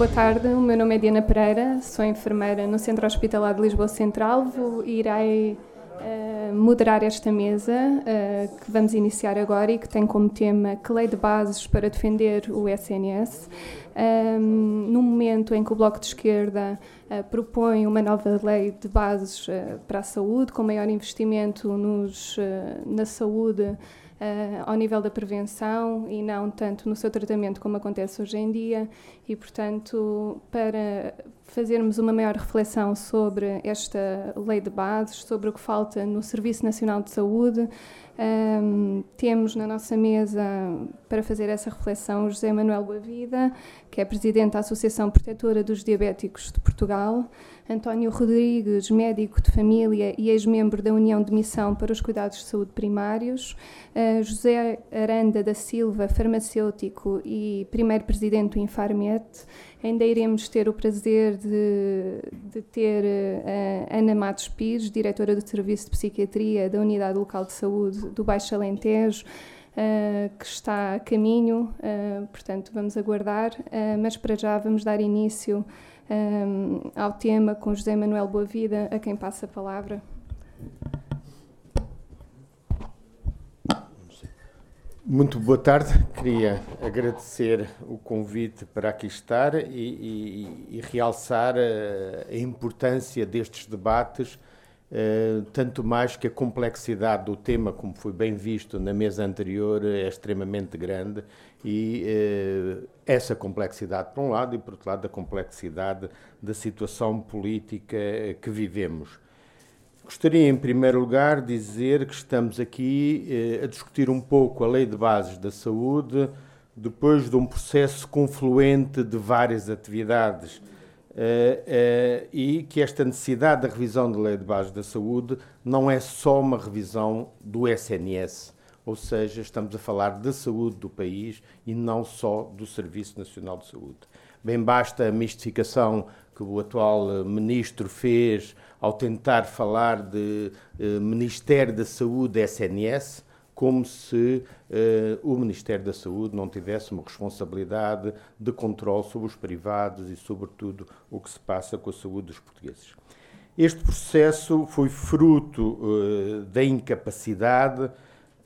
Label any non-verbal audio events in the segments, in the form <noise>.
Boa tarde, o meu nome é Diana Pereira, sou enfermeira no Centro Hospitalar de Lisboa Central. Vou, irei uh, moderar esta mesa uh, que vamos iniciar agora e que tem como tema que lei de bases para defender o SNS. Um, no momento em que o Bloco de Esquerda uh, propõe uma nova lei de bases para a saúde, com maior investimento nos, na saúde ao nível da prevenção e não tanto no seu tratamento como acontece hoje em dia. E, portanto, para fazermos uma maior reflexão sobre esta lei de bases, sobre o que falta no Serviço Nacional de Saúde, um, temos na nossa mesa, para fazer essa reflexão, o José Manuel Boavida, que é presidente da Associação Protetora dos Diabéticos de Portugal, António Rodrigues, médico de família e ex-membro da União de Missão para os Cuidados de Saúde Primários, uh, José Aranda da Silva, farmacêutico e primeiro presidente do Infarmet. Ainda iremos ter o prazer de, de ter uh, Ana Matos Pires, diretora do Serviço de Psiquiatria da Unidade Local de Saúde do Baixo Alentejo, Uh, que está a caminho, portanto vamos aguardar, mas para já vamos dar início um, ao tema com José Manuel Boavida, a quem passa a palavra. Muito boa tarde. Queria agradecer o convite para aqui estar e, e, e realçar a, a, importância destes debates, uh, tanto mais que a complexidade do tema, como foi bem visto na mesa anterior, é extremamente grande e uh, essa complexidade, por um lado, e por outro lado, a complexidade da situação política que vivemos. Gostaria, em primeiro lugar, dizer que estamos aqui eh, a discutir um pouco a Lei de Bases da Saúde, depois de um processo confluente de várias atividades, eh, eh, e que esta necessidade da revisão da Lei de Bases da Saúde não é só uma revisão do SNS, ou seja, estamos a falar da saúde do país e não só do Serviço Nacional de Saúde. Bem basta a mistificação que o atual eh, ministro fez ao tentar falar de eh, Ministério da Saúde SNS, como se eh, o Ministério da Saúde não tivesse uma responsabilidade de controle sobre os privados e, sobretudo, o que se passa com a saúde dos portugueses. Este processo foi fruto da incapacidade,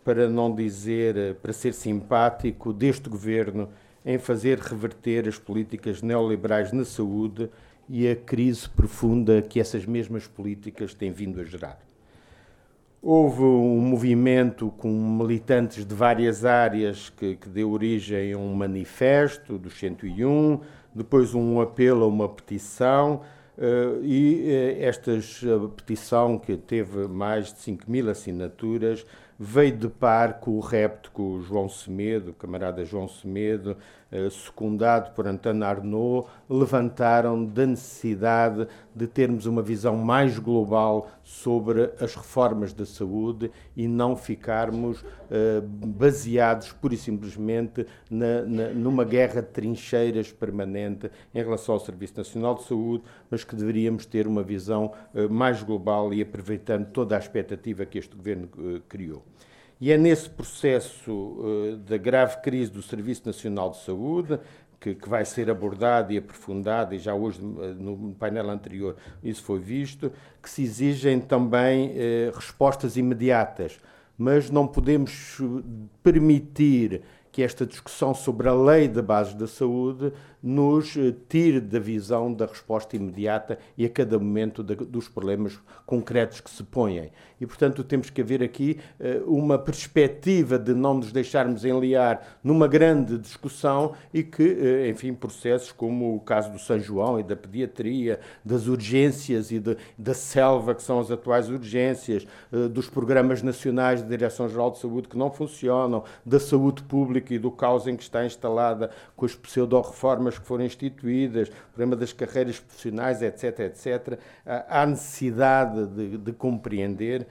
para não dizer, para ser simpático, deste governo em fazer reverter as políticas neoliberais na saúde e a crise profunda que essas mesmas políticas têm vindo a gerar. Houve um movimento com militantes de várias áreas que, que deu origem a um manifesto dos 101, depois um apelo a uma petição, uh, e uh, esta petição, que teve mais de 5 mil assinaturas, veio de par com o repto com o João Semedo, o camarada João Semedo, secundado por António Arnaud, levantaram da necessidade de termos uma visão mais global sobre as reformas da saúde e não ficarmos eh, baseados pura e simplesmente na, na, numa guerra de trincheiras permanente em relação ao Serviço Nacional de Saúde, mas que deveríamos ter uma visão eh, mais global e aproveitando toda a expectativa que este governo criou. E é nesse processo uh, da grave crise do Serviço Nacional de Saúde, que, que, vai ser abordado e aprofundado, e já hoje uh, no painel anterior isso foi visto, que se exigem também uh, respostas imediatas. Mas não podemos permitir que esta discussão sobre a lei de bases da saúde nos eh, tire da visão da resposta imediata e a cada momento de, dos problemas concretos que se põem. E, portanto, temos que haver aqui uh, uma perspectiva de não nos deixarmos enliar numa grande discussão e que, uh, enfim, processos como o caso do São João e da pediatria, das urgências e de, da selva, que são as atuais urgências, uh, dos programas nacionais de Direção-Geral de Saúde que não funcionam, da saúde pública e do caos em que está instalada com as pseudo-reformas que foram instituídas, o problema das carreiras profissionais, etc., etc., há necessidade de, de compreender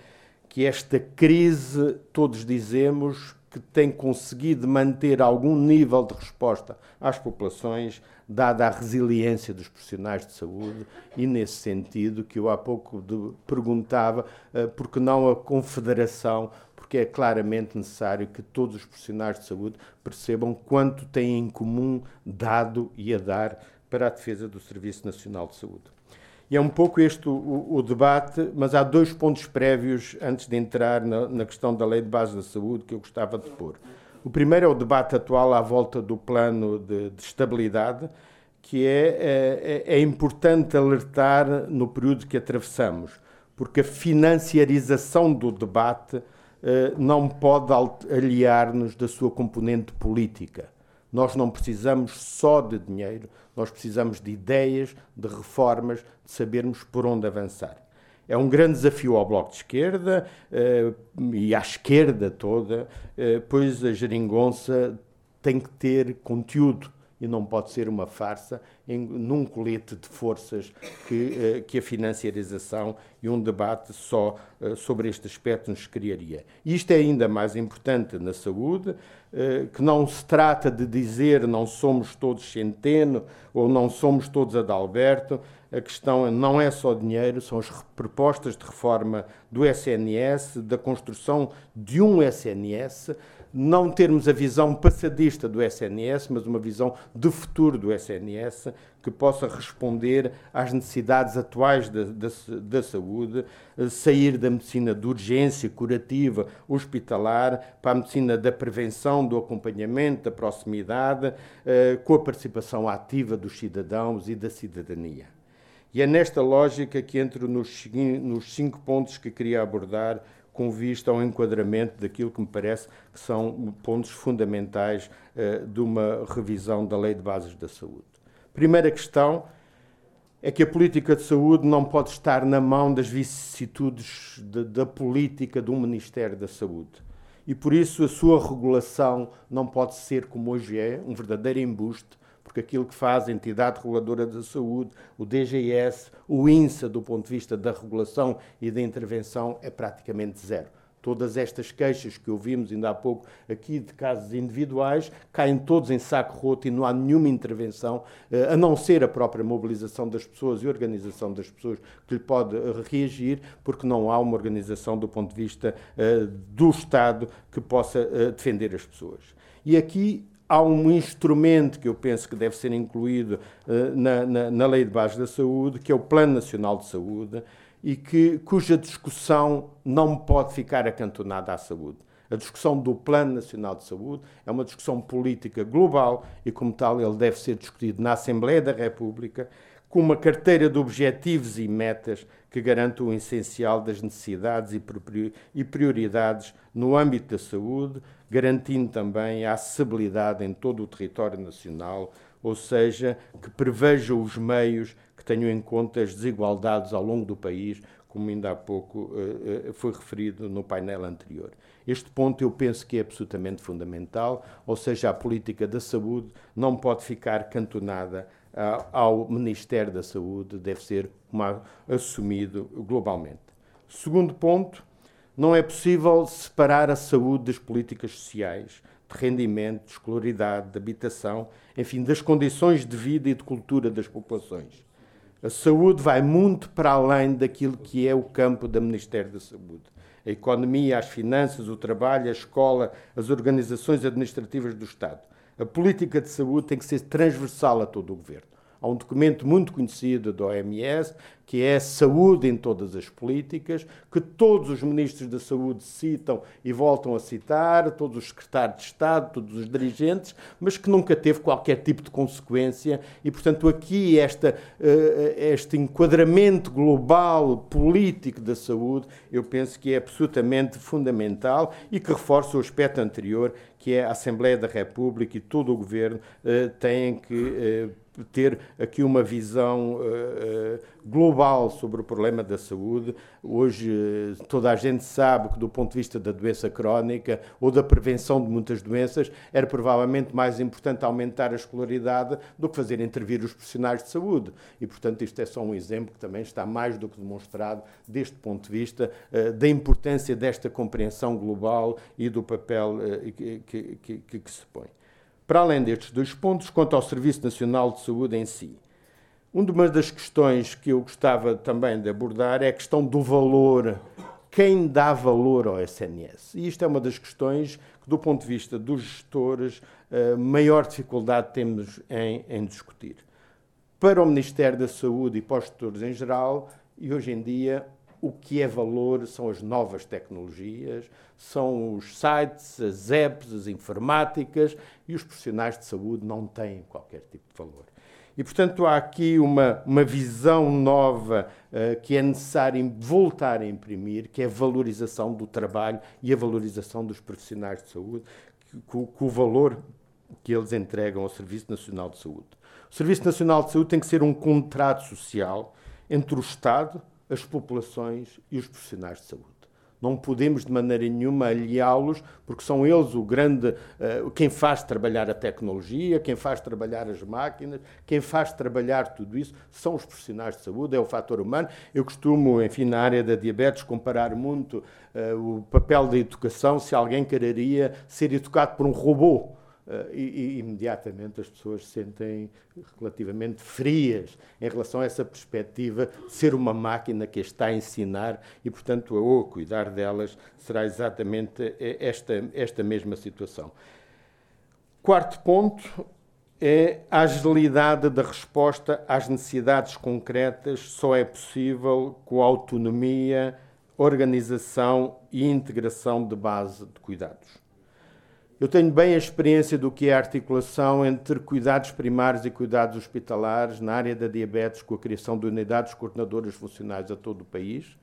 que esta crise, todos dizemos, que tem conseguido manter algum nível de resposta às populações, dada a resiliência dos profissionais de saúde, e nesse sentido que eu há pouco de, perguntava, uh, por que não a Confederação porque é claramente necessário que todos os profissionais de saúde percebam quanto têm em comum dado e a dar para a defesa do Serviço Nacional de Saúde. E é um pouco este o, o, debate, mas há dois pontos prévios antes de entrar na, na, questão da Lei de Base da Saúde que eu gostava de pôr. O primeiro é o debate atual à volta do plano de, de estabilidade, que é, é, é importante alertar no período que atravessamos, porque a financiarização do debate não pode aliar-nos da sua componente política. Nós não precisamos só de dinheiro, nós precisamos de ideias, de reformas, de sabermos por onde avançar. É um grande desafio ao Bloco de Esquerda uh, e à esquerda toda, uh, pois a geringonça tem que ter conteúdo e não pode ser uma farsa em, num colete de forças que, uh, que a financiarização e um debate só uh, sobre este aspecto nos criaria. Isto é ainda mais importante na saúde, uh, que não se trata de dizer não somos todos Centeno ou não somos todos Adalberto, a questão não é só dinheiro, são as propostas de reforma do SNS, da construção de um SNS, não termos a visão passadista do SNS, mas uma visão de futuro do SNS que possa responder às necessidades atuais da, da, da, saúde, eh, sair da medicina de urgência, curativa, hospitalar, para a medicina da prevenção, do acompanhamento, da proximidade, eh, com a participação ativa dos cidadãos e da cidadania. E é nesta lógica que entro nos, nos cinco pontos que queria abordar com vista ao enquadramento daquilo que me parece que são pontos fundamentais uh, de uma revisão da Lei de Bases da Saúde. Primeira questão é que a política de saúde não pode estar na mão das vicissitudes de, da política do Ministério da Saúde. E por isso a sua regulação não pode ser, como hoje é, um verdadeiro embuste porque aquilo que faz a entidade reguladora da saúde, o DGS, o INSA, do ponto de vista da regulação e da intervenção, é praticamente zero. Todas estas queixas que ouvimos ainda há pouco aqui de casos individuais caem todos em saco roto e não há nenhuma intervenção, eh, a não ser a própria mobilização das pessoas e organização das pessoas que lhe pode eh, reagir, porque não há uma organização do ponto de vista eh, do Estado que possa defender as pessoas. E aqui há um instrumento que eu penso que deve ser incluído uh, na, na, na, Lei de Base da Saúde, que é o Plano Nacional de Saúde, e que, cuja discussão não pode ficar acantonada à saúde. A discussão do Plano Nacional de Saúde é uma discussão política global e, como tal, ele deve ser discutido na Assembleia da República com uma carteira de objetivos e metas que garanta o essencial das necessidades e prioridades no âmbito da saúde, garantindo também a acessibilidade em todo o território nacional, ou seja, que preveja os meios que tenham em conta as desigualdades ao longo do país, como ainda há pouco uh, foi referido no painel anterior. Este ponto eu penso que é absolutamente fundamental, ou seja, a política da saúde não pode ficar cantonada ao Ministério da Saúde, deve ser uma, assumido globalmente. Segundo ponto, não é possível separar a saúde das políticas sociais, de rendimento, de escolaridade, de habitação, enfim, das condições de vida e de cultura das populações. A saúde vai muito para além daquilo que é o campo do Ministério da Saúde. A economia, as finanças, o trabalho, a escola, as organizações administrativas do Estado. A política de saúde tem que ser transversal a todo o governo. Há um documento muito conhecido da OMS, que é saúde em todas as políticas, que todos os ministros da saúde citam e voltam a citar, todos os secretários de Estado, todos os dirigentes, mas que nunca teve qualquer tipo de consequência. E, portanto, aqui esta, eh, este enquadramento global político da saúde, eu penso que é absolutamente fundamental e que reforça o aspecto anterior, que é a Assembleia da República e todo o governo eh, têm que eh, ter aqui uma visão uh, uh, global sobre o problema da saúde. Hoje uh, toda a gente sabe que do ponto de vista da doença crónica ou da prevenção de muitas doenças era provavelmente mais importante aumentar a escolaridade do que fazer intervir os profissionais de saúde. E portanto isto é só um exemplo que também está mais do que demonstrado deste ponto de vista da importância desta compreensão global e do papel que, que, que, que se põe. Para além destes dois pontos, quanto ao Serviço Nacional de Saúde em si, uma das questões que eu gostava também de abordar é a questão do valor. Quem dá valor ao SNS? E isto é uma das questões que, do ponto de vista dos gestores, a maior dificuldade temos em, em discutir. para o Ministério da Saúde e para os setores em geral, e hoje em dia o que é valor são as novas tecnologias, são os sites, as apps, as informáticas, e os profissionais de saúde não têm qualquer tipo de valor. E, portanto, há aqui uma, uma visão nova uh, que é necessário voltar a imprimir, que é a valorização do trabalho e a valorização dos profissionais de saúde, com, com o valor que eles entregam ao Serviço Nacional de Saúde. O Serviço Nacional de Saúde tem que ser um contrato social entre o Estado, as populações e os profissionais de saúde. Não podemos de maneira nenhuma aliá-los, porque são eles o grande, uh, quem faz trabalhar a tecnologia, quem faz trabalhar as máquinas, quem faz trabalhar tudo isso, são os profissionais de saúde, é o fator humano. Eu costumo, enfim, na área da diabetes, comparar muito uh, o papel da educação, se alguém quereria ser educado por um robô e, e, imediatamente as pessoas se sentem relativamente frias em relação a essa perspectiva de ser uma máquina que está a ensinar e, portanto, ou cuidar delas será exatamente esta, esta mesma situação. Quarto ponto é a agilidade da resposta às necessidades concretas só é possível com autonomia, organização e integração de base de cuidados. Eu tenho bem a experiência do que é a articulação entre cuidados primários e cuidados hospitalares na área da diabetes, com a criação de unidades coordenadoras funcionais a todo o país,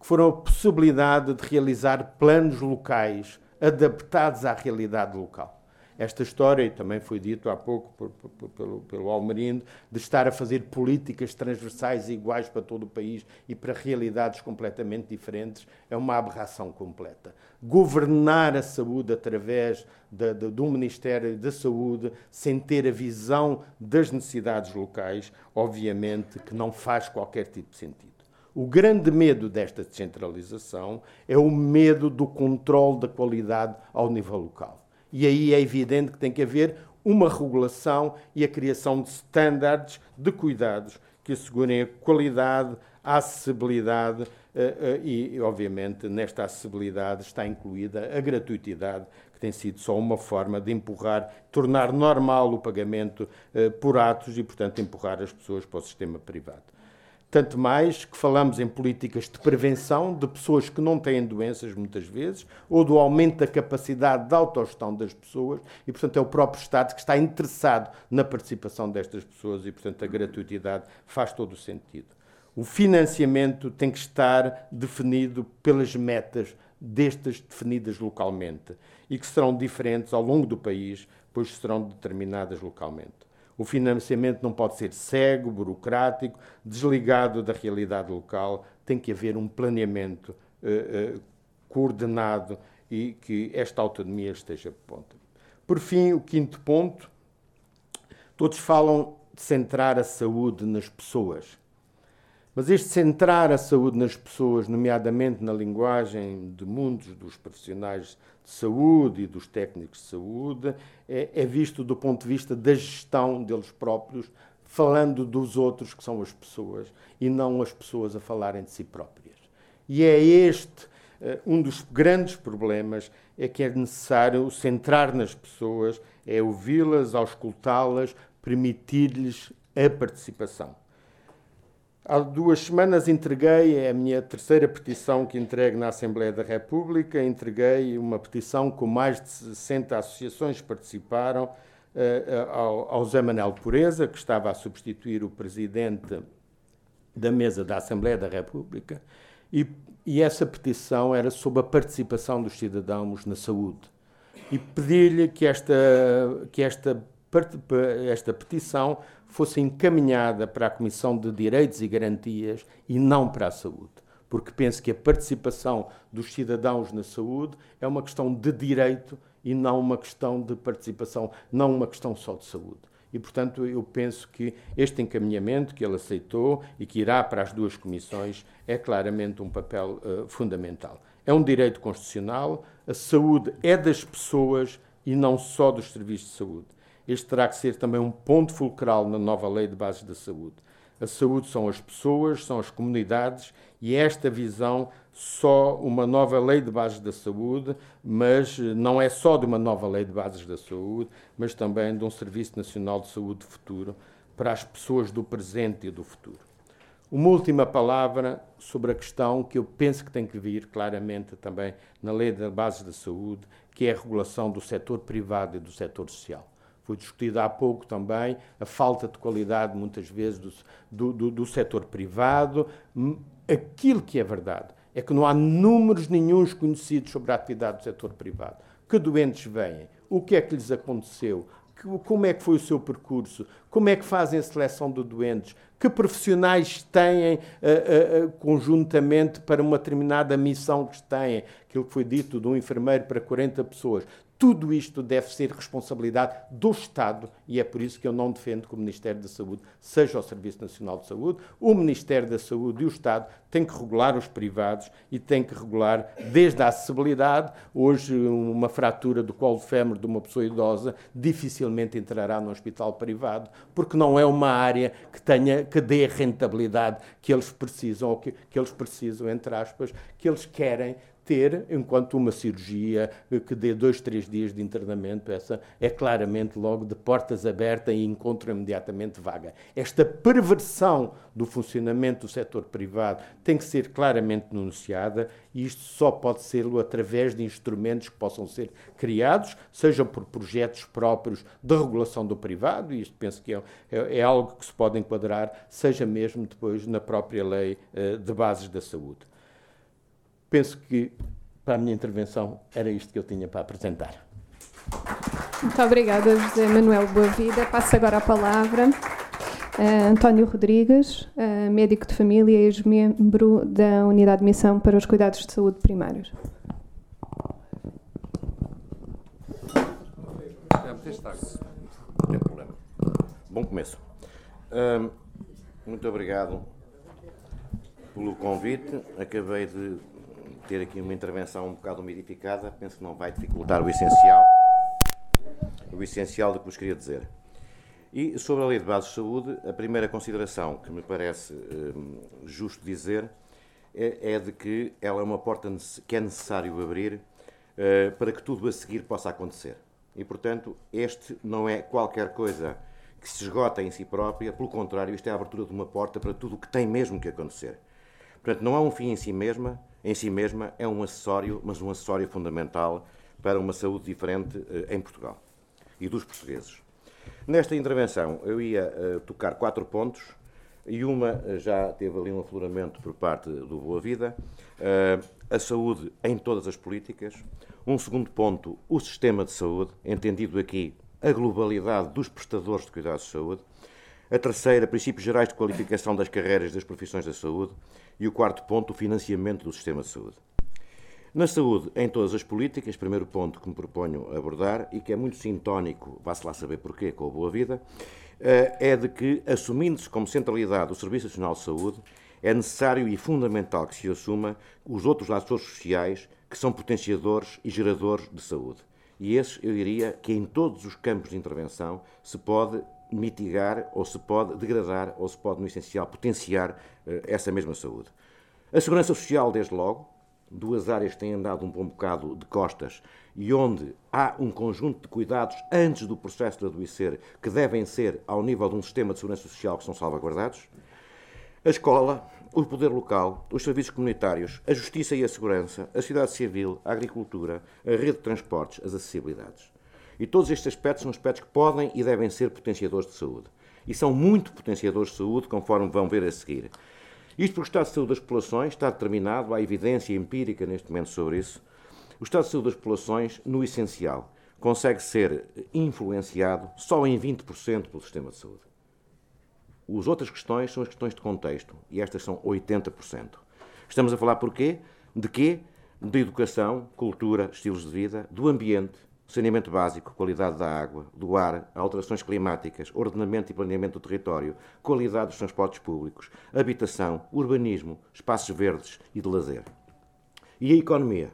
que foram a possibilidade de realizar planos locais adaptados à realidade local esta história, e também foi dito há pouco por, por, pelo, pelo Almerindo, de estar a fazer políticas transversais iguais para todo o país e para realidades completamente diferentes, é uma aberração completa. Governar a saúde através de, de, do Ministério da Saúde, sem ter a visão das necessidades locais, obviamente que não faz qualquer tipo de sentido. O grande medo desta descentralização é o medo do controle da qualidade ao nível local. E aí é evidente que tem que haver uma regulação e a criação de estándares de cuidados que assegurem a qualidade, a acessibilidade eh, eh, e, obviamente, nesta acessibilidade está incluída a gratuitidade, que tem sido só uma forma de empurrar, tornar normal o pagamento eh, por atos e, portanto, empurrar as pessoas para o sistema privado. Tanto mais que falamos em políticas de prevenção de pessoas que não têm doenças muitas vezes, ou do aumento da capacidade de autogestão das pessoas, e portanto é o próprio Estado que está interessado na participação destas pessoas e portanto a gratuitidade faz todo o sentido. O financiamento tem que estar definido pelas metas destas definidas localmente e que serão diferentes ao longo do país, pois serão determinadas localmente. O financiamento não pode ser cego, burocrático, desligado da realidade local. Tem que haver um planeamento uh, uh, coordenado e que esta autonomia esteja ponta. Por fim, o quinto ponto. Todos falam de centrar a saúde nas pessoas. Mas este centrar a saúde nas pessoas, nomeadamente na linguagem de mundos dos profissionais de saúde e dos técnicos de saúde, é, é visto do ponto de vista da gestão deles próprios, falando dos outros que são as pessoas e não as pessoas a falarem de si próprias. E é este uh, um dos grandes problemas é que é necessário centrar nas pessoas, é ouvi-las, auscultá-las, permitir-lhes a participação. Há duas semanas entreguei é a minha terceira petição que entrego na Assembleia da República. Entreguei uma petição com mais de 60 associações que participaram uh, ao, ao Manel Pureza, que estava a substituir o presidente da mesa da Assembleia da República, e, e essa petição era sobre a participação dos cidadãos na saúde. E pedi-lhe que esta, que esta, esta petição fosse encaminhada para a Comissão de Direitos e Garantias e não para a saúde. Porque penso que a participação dos cidadãos na saúde é uma questão de direito e não uma questão de participação, não uma questão só de saúde. E, portanto, eu penso que este encaminhamento que ele aceitou e que irá para as duas comissões é claramente um papel uh, fundamental. É um direito constitucional, a saúde é das pessoas e não só dos serviços de saúde. Este terá que ser também um ponto fulcral na nova Lei de Bases da Saúde. A saúde são as pessoas, são as comunidades e esta visão só uma nova lei de bases da saúde, mas não é só de uma nova lei de bases da saúde, mas também de um Serviço Nacional de Saúde futuro, para as pessoas do presente e do futuro. Uma última palavra sobre a questão que eu penso que tem que vir claramente também na Lei da Base da Saúde, que é a regulação do setor privado e do setor social. Foi discutida há pouco também a falta de qualidade, muitas vezes, do, do, do setor privado. Aquilo que é verdade é que não há números nenhums conhecidos sobre a atividade do setor privado. Que doentes vêm? O que é que lhes aconteceu? como é que foi o seu percurso, como é que fazem a seleção de doentes, que profissionais têm uh, uh, conjuntamente para uma determinada missão que têm, aquilo que foi dito de um enfermeiro para 40 pessoas. Tudo isto deve ser responsabilidade do Estado e é por isso que eu não defendo que o Ministério da Saúde seja o Serviço Nacional de Saúde. O Ministério da Saúde e o Estado têm que regular os privados e têm que regular desde a acessibilidade. Hoje, uma fratura do colo de fémur de uma pessoa idosa dificilmente entrará no hospital privado, porque não é uma área que tenha que dê a rentabilidade que eles precisam, ou que, que eles precisam, entre aspas, que eles querem ter, enquanto uma cirurgia que dê dois, três dias de internamento, essa é claramente logo de portas abertas e encontro imediatamente vaga. Esta perversão do funcionamento do setor privado tem que ser claramente denunciada e isto só pode ser através de instrumentos que possam ser criados, seja por projetos próprios de regulação do privado, e isto penso que é, é, é algo que se pode enquadrar, seja mesmo depois na própria lei uh, de bases da saúde. Penso que para a minha intervenção era isto que eu tinha para apresentar. Muito obrigada, José Manuel Boavida. Passo agora a palavra a António Rodrigues, médico de família e ex-membro da Unidade de Missão para os Cuidados de Saúde Primários. Bom começo. muito obrigado pelo convite. Acabei de ter aqui uma intervenção um bocado umidificada, penso que não vai dificultar o essencial, o essencial do que vos queria dizer. E sobre a Lei de Bases de Saúde, a primeira consideração que me parece hum, justo dizer é, é, de que ela é uma porta que é necessário abrir uh, para que tudo a seguir possa acontecer. E, portanto, este não é qualquer coisa que se esgota em si própria, pelo contrário, isto é a abertura de uma porta para tudo o que tem mesmo que acontecer. Portanto, não é um fim em si mesma, em si mesma é um acessório, mas um acessório fundamental para uma saúde diferente eh, em Portugal e dos portugueses. Nesta intervenção eu ia uh, tocar quatro pontos e uma uh, já teve ali um afloramento por parte do Boa Vida, a saúde em todas as políticas. Um segundo ponto, o sistema de saúde, entendido aqui a globalidade dos prestadores de cuidados de saúde. A terceira, princípios gerais de qualificação das carreiras das profissões da saúde. E o quarto ponto, o financiamento do sistema de saúde. Na saúde, em todas as políticas, primeiro ponto que me proponho abordar e que é muito sintónico, vá-se lá saber porquê, com a Boa Vida, eh, é de que, assumindo-se como centralidade o Serviço Nacional de Saúde, é necessário e fundamental que se assuma os outros atores sociais que são potenciadores e geradores de saúde. E esses, eu diria, que em todos os campos de intervenção se pode mitigar ou se pode degradar ou se pode, no essencial, potenciar essa mesma saúde. A segurança social, desde logo, duas áreas que têm andado um bom bocado de costas e onde há um conjunto de cuidados antes do processo de adoecer que devem ser ao nível de um sistema de segurança social que são salvaguardados. A escola, o poder local, os serviços comunitários, a justiça e a segurança, a sociedade civil, a agricultura, a rede de transportes, as acessibilidades. E todos estes aspectos são aspectos que podem e devem ser potenciadores de saúde. E são muito potenciadores de saúde, conforme vão ver a seguir. Isto porque o estado de saúde das populações está determinado, há evidência empírica neste momento sobre isso. O estado de saúde das populações, no essencial, consegue ser influenciado só em 20% pelo sistema de saúde. As outras questões são as questões de contexto, e estas são 80%. Estamos a falar porquê? De quê? De educação, cultura, estilos de vida, do ambiente, saneamento básico, qualidade da água, do ar, alterações climáticas, ordenamento e planeamento do território, qualidade dos transportes públicos, habitação, urbanismo, espaços verdes e de lazer. E a economia?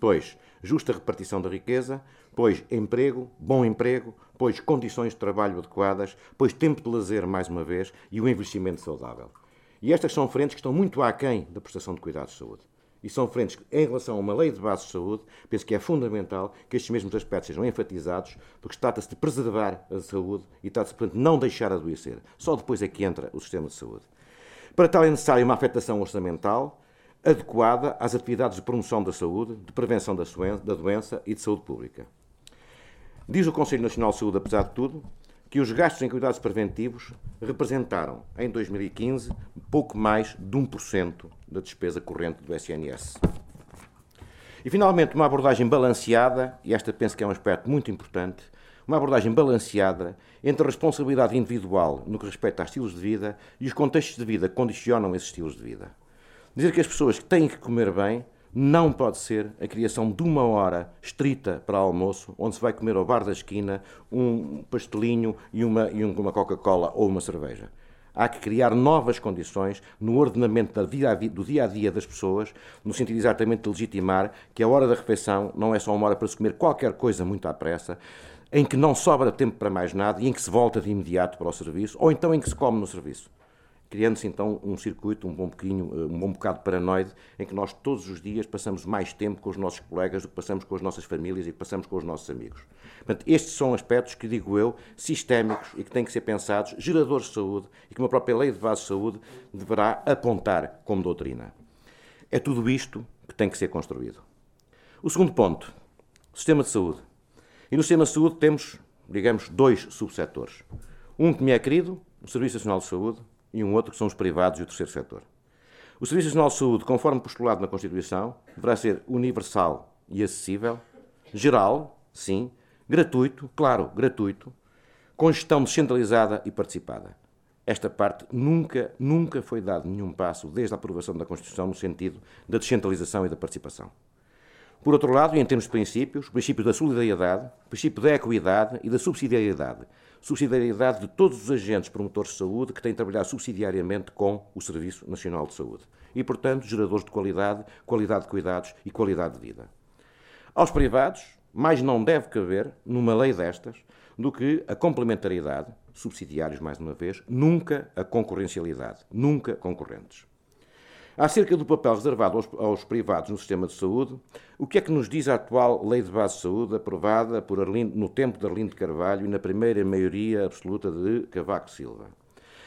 Pois, justa repartição da riqueza, pois emprego, bom emprego, pois condições de trabalho adequadas, pois tempo de lazer, mais uma vez, e o envelhecimento saudável. E estas são frentes que estão muito aquém da prestação de cuidados de saúde. E são frentes em relação a uma lei de base de saúde, penso que é fundamental que estes mesmos aspectos sejam enfatizados, porque trata-se de preservar a saúde e trata-se, portanto, de não deixar adoecer. Só depois é que entra o sistema de saúde. Para tal é necessária uma afetação orçamental adequada às atividades de promoção da saúde, de prevenção da doença e de saúde pública. Diz o Conselho Nacional de Saúde, apesar de tudo, que os gastos em cuidados preventivos representaram, em 2015, pouco mais de 1% da despesa corrente do SNS. E, finalmente, uma abordagem balanceada, e esta penso que é um aspecto muito importante, uma abordagem balanceada entre a responsabilidade individual no que respeita a estilos de vida e os contextos de vida que condicionam esses estilos de vida. Dizer que as pessoas têm que comer bem não pode ser a criação de uma hora estrita para almoço, onde se vai comer ao bar da esquina um pastelinho e uma, e uma Coca-Cola ou uma cerveja. Há que criar novas condições no ordenamento do dia a dia das pessoas, no sentido exatamente de legitimar que a hora da refeição não é só uma hora para se comer qualquer coisa muito à pressa, em que não sobra tempo para mais nada e em que se volta de imediato para o serviço, ou então em que se come no serviço criando-se então um circuito um bom, bocadinho, eh, um bom bocado paranoide, em que nós todos os dias passamos mais tempo com os nossos colegas do que passamos com as nossas famílias e que passamos com os nossos amigos. Portanto, estes são aspectos que, digo eu, sistémicos e que têm que ser pensados, geradores de saúde, e que uma própria lei de base de saúde deverá apontar como doutrina. É tudo isto que tem que ser construído. O segundo ponto, sistema de saúde. E no sistema de saúde temos, digamos, dois subsetores. Um que me é querido, o Serviço Nacional de Saúde, e um outro que são os privados e o terceiro setor. O Serviço Nacional de Saúde, conforme postulado na Constituição, deverá ser universal e acessível, geral, sim, gratuito, claro, gratuito, com gestão descentralizada e participada. Esta parte nunca, nunca foi dado nenhum passo desde a aprovação da Constituição no sentido da descentralização e da participação. Por outro lado, e em termos de princípios, o princípio da solidariedade, o princípio da equidade e da subsidiariedade. Subsidiariedade de todos os agentes promotores de saúde que têm de trabalhar subsidiariamente com o Serviço Nacional de Saúde. E, portanto, geradores de qualidade, qualidade de cuidados e qualidade de vida. Aos privados, mais não deve caber, numa lei destas, do que a complementariedade, subsidiários mais uma vez, nunca a concorrencialidade, nunca concorrentes. Acerca do papel reservado aos, aos, privados no sistema de saúde, o que é que nos diz a atual Lei de Base de Saúde, aprovada por Arlindo, no tempo de Arlindo Carvalho e na primeira maioria absoluta de Cavaco Silva?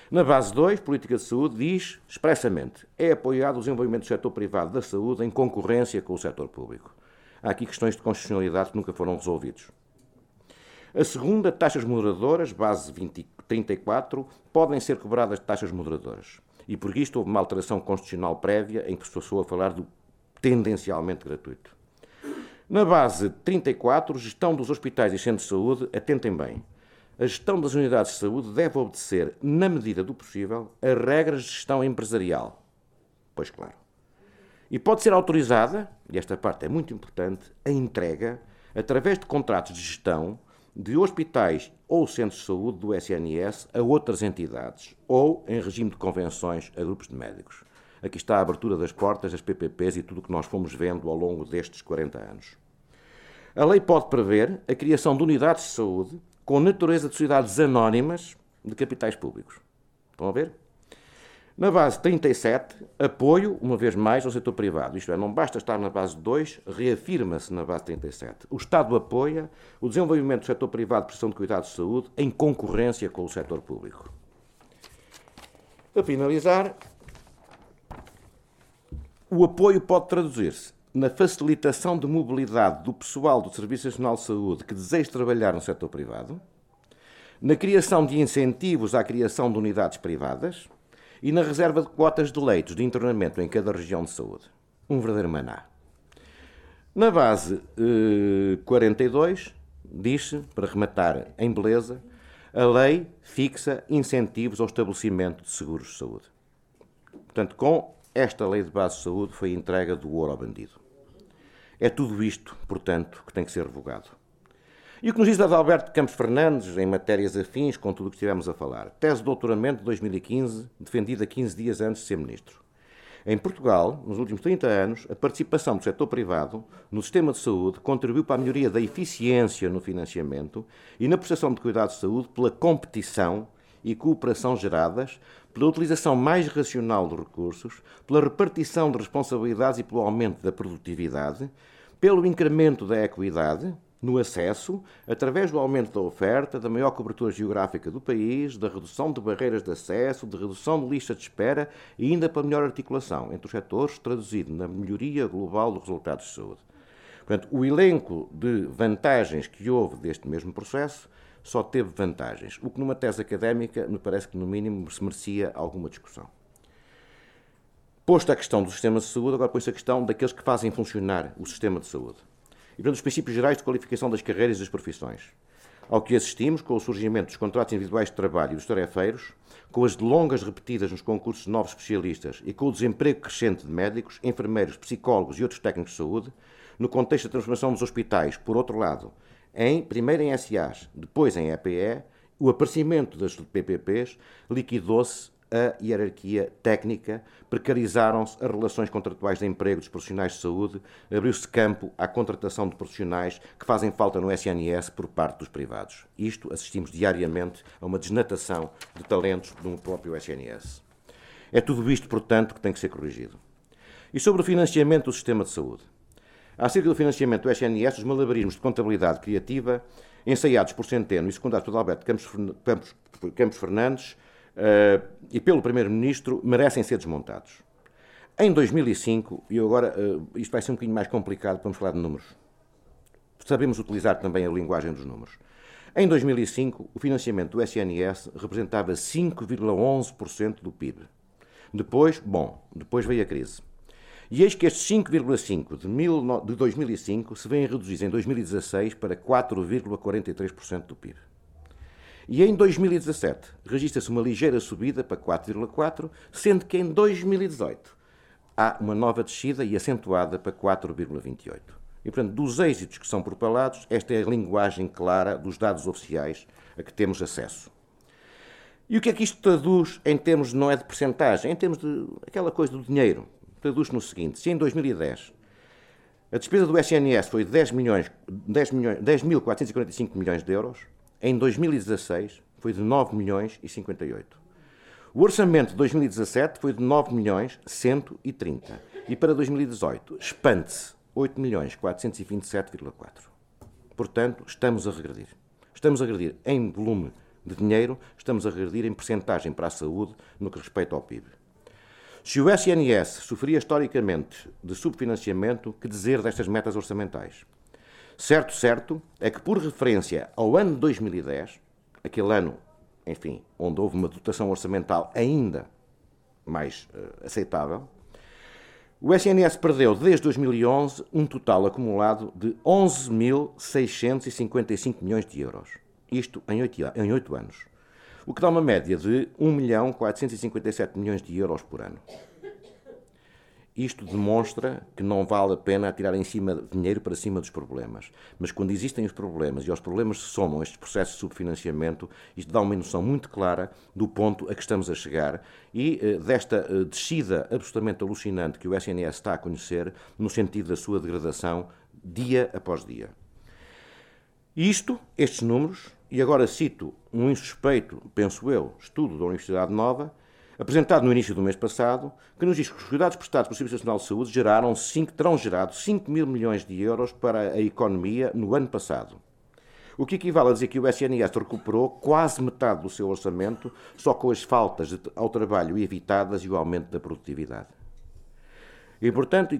Na base 2, Política de Saúde, diz expressamente é apoiado o desenvolvimento do setor privado da saúde em concorrência com o setor público. Há aqui questões de constitucionalidade que nunca foram resolvidos. A segunda, taxas moderadoras, base 20, 34, podem ser cobradas taxas moderadoras e por isto houve uma alteração constitucional prévia em que se passou a falar do tendencialmente gratuito. Na base 34, gestão dos hospitais e centros de saúde, atentem bem. A gestão das unidades de saúde deve obedecer, na medida do possível, a regras de gestão empresarial. Pois claro. E pode ser autorizada, e esta parte é muito importante, a entrega, através de contratos de gestão, de hospitais ou centros de saúde do SNS a outras entidades ou em regime de convenções a grupos de médicos. Aqui está a abertura das portas das PPPs e tudo o que nós fomos vendo ao longo destes 40 anos. A lei pode prever a criação de unidades de saúde com natureza de sociedades anónimas de capitais públicos. Estão a ver? Na base 37, apoio, uma vez mais, ao setor privado. Isto é, não basta estar na base 2, reafirma-se na base 37. O Estado apoia o desenvolvimento do setor privado de prestação de cuidados de saúde em concorrência com o setor público. Para finalizar, o apoio pode traduzir-se na facilitação de mobilidade do pessoal do Serviço Nacional de Saúde que deseja trabalhar no setor privado, na criação de incentivos à criação de unidades privadas e na reserva de quotas de leitos de internamento em cada região de saúde. Um verdadeiro maná. Na base eh, 42, diz-se, para rematar em beleza, a lei fixa incentivos ao estabelecimento de seguros de saúde. Portanto, com esta lei de base de saúde foi entrega do ouro ao bandido. É tudo isto, portanto, que tem que ser revogado. E o que nos diz Adalberto Campos Fernandes, em matérias afins com tudo o que estivemos a falar? Tese de doutoramento de 2015, defendida 15 dias antes de ser ministro. Em Portugal, nos últimos 30 anos, a participação do setor privado no sistema de saúde contribuiu para a melhoria da eficiência no financiamento e na prestação de cuidados de saúde pela competição e cooperação geradas, pela utilização mais racional de recursos, pela repartição de responsabilidades e pelo aumento da produtividade, pelo incremento da equidade no acesso, através do aumento da oferta, da maior cobertura geográfica do país, da redução de barreiras de acesso, de redução de lista de espera e ainda para melhor articulação entre os setores, traduzido na melhoria global dos resultados de saúde. Portanto, o elenco de vantagens que houve deste mesmo processo só teve vantagens, o que numa tese académica me parece que no mínimo se merecia alguma discussão. Posto a questão do sistema de saúde, agora põe-se a questão daqueles que fazem funcionar o sistema de saúde. E, portanto, os princípios gerais de qualificação das carreiras e das profissões. Ao que assistimos com o surgimento dos contratos individuais de trabalho e dos tarefeiros, com as longas repetidas nos concursos de novos especialistas e com o desemprego crescente de médicos, enfermeiros, psicólogos e outros técnicos de saúde, no contexto da transformação dos hospitais, por outro lado, em, primeiro em SAs, depois em EPE, o aparecimento das PPPs liquidou-se a hierarquia técnica, precarizaram-se as relações contratuais de emprego dos profissionais de saúde, abriu-se campo à contratação de profissionais que fazem falta no SNS por parte dos privados. Isto assistimos diariamente a uma desnatação de talentos no próprio SNS. É tudo isto, portanto, que tem que ser corrigido. E sobre o financiamento do sistema de saúde. Acerca do financiamento do SNS, os malabarismos de contabilidade criativa, ensaiados por Centeno e secundados por Alberto Campos, Campos Fernandes, uh, e pelo Primeiro-Ministro merecem ser desmontados. Em 2005, e agora uh, isto vai ser um bocadinho mais complicado, vamos falar de números. Sabemos utilizar também a linguagem dos números. Em 2005, o financiamento do SNS representava 5,11% do PIB. Depois, bom, depois veio a crise. E eis que estes 5,5% de, de 2005 se vêm reduzidos em 2016 para 4,43% do PIB. E em 2017 registra-se uma ligeira subida para 4,4, sendo que em 2018 há uma nova descida e acentuada para 4,28. E, portanto, dos êxitos que são propalados, esta é a linguagem clara dos dados oficiais a que temos acesso. E o que é que isto traduz em termos, não é de percentagem, em termos de aquela coisa do dinheiro? Traduz no seguinte, se em 2010 a despesa do SNS foi 10 milhões, 10 milhões, 10.445 milhões de euros, em 2016 foi de 9 milhões e 58. O orçamento de 2017 foi de 9 milhões 130 e para 2018 expande-se 8 milhões 427,4. Portanto, estamos a regredir. Estamos a regredir em volume de dinheiro, estamos a regredir em percentagem para a saúde no que respeita ao PIB. Se o SNS sofria historicamente de subfinanciamento, que dizer destas metas orçamentais? Certo, certo, é que por referência ao ano de 2010, aquele ano, enfim, onde houve uma dotação orçamental ainda mais uh, aceitável, o SNS perdeu desde 2011 um total acumulado de 11.655 milhões de euros. Isto em oito, em 8 anos. O que dá uma média de 1.457 milhões de euros por ano. Isto demonstra que não vale a pena atirar em cima dinheiro para cima dos problemas. Mas quando existem os problemas e aos problemas se somam estes processos de subfinanciamento, isto dá uma noção muito clara do ponto a que estamos a chegar e eh, desta eh, descida absolutamente alucinante que o SNS está a conhecer no sentido da sua degradação dia após dia. Isto, estes números, e agora cito um insuspeito, penso eu, estudo da Universidade Nova, apresentado no início do mês passado, que nos diz que os cuidados prestados pelo Serviço Nacional de Saúde geraram 5, terão gerado 5 mil milhões de euros para a economia no ano passado. O que equivale a dizer que o SNS recuperou quase metade do seu orçamento só com as faltas ao trabalho evitadas e o aumento da produtividade. E, portanto,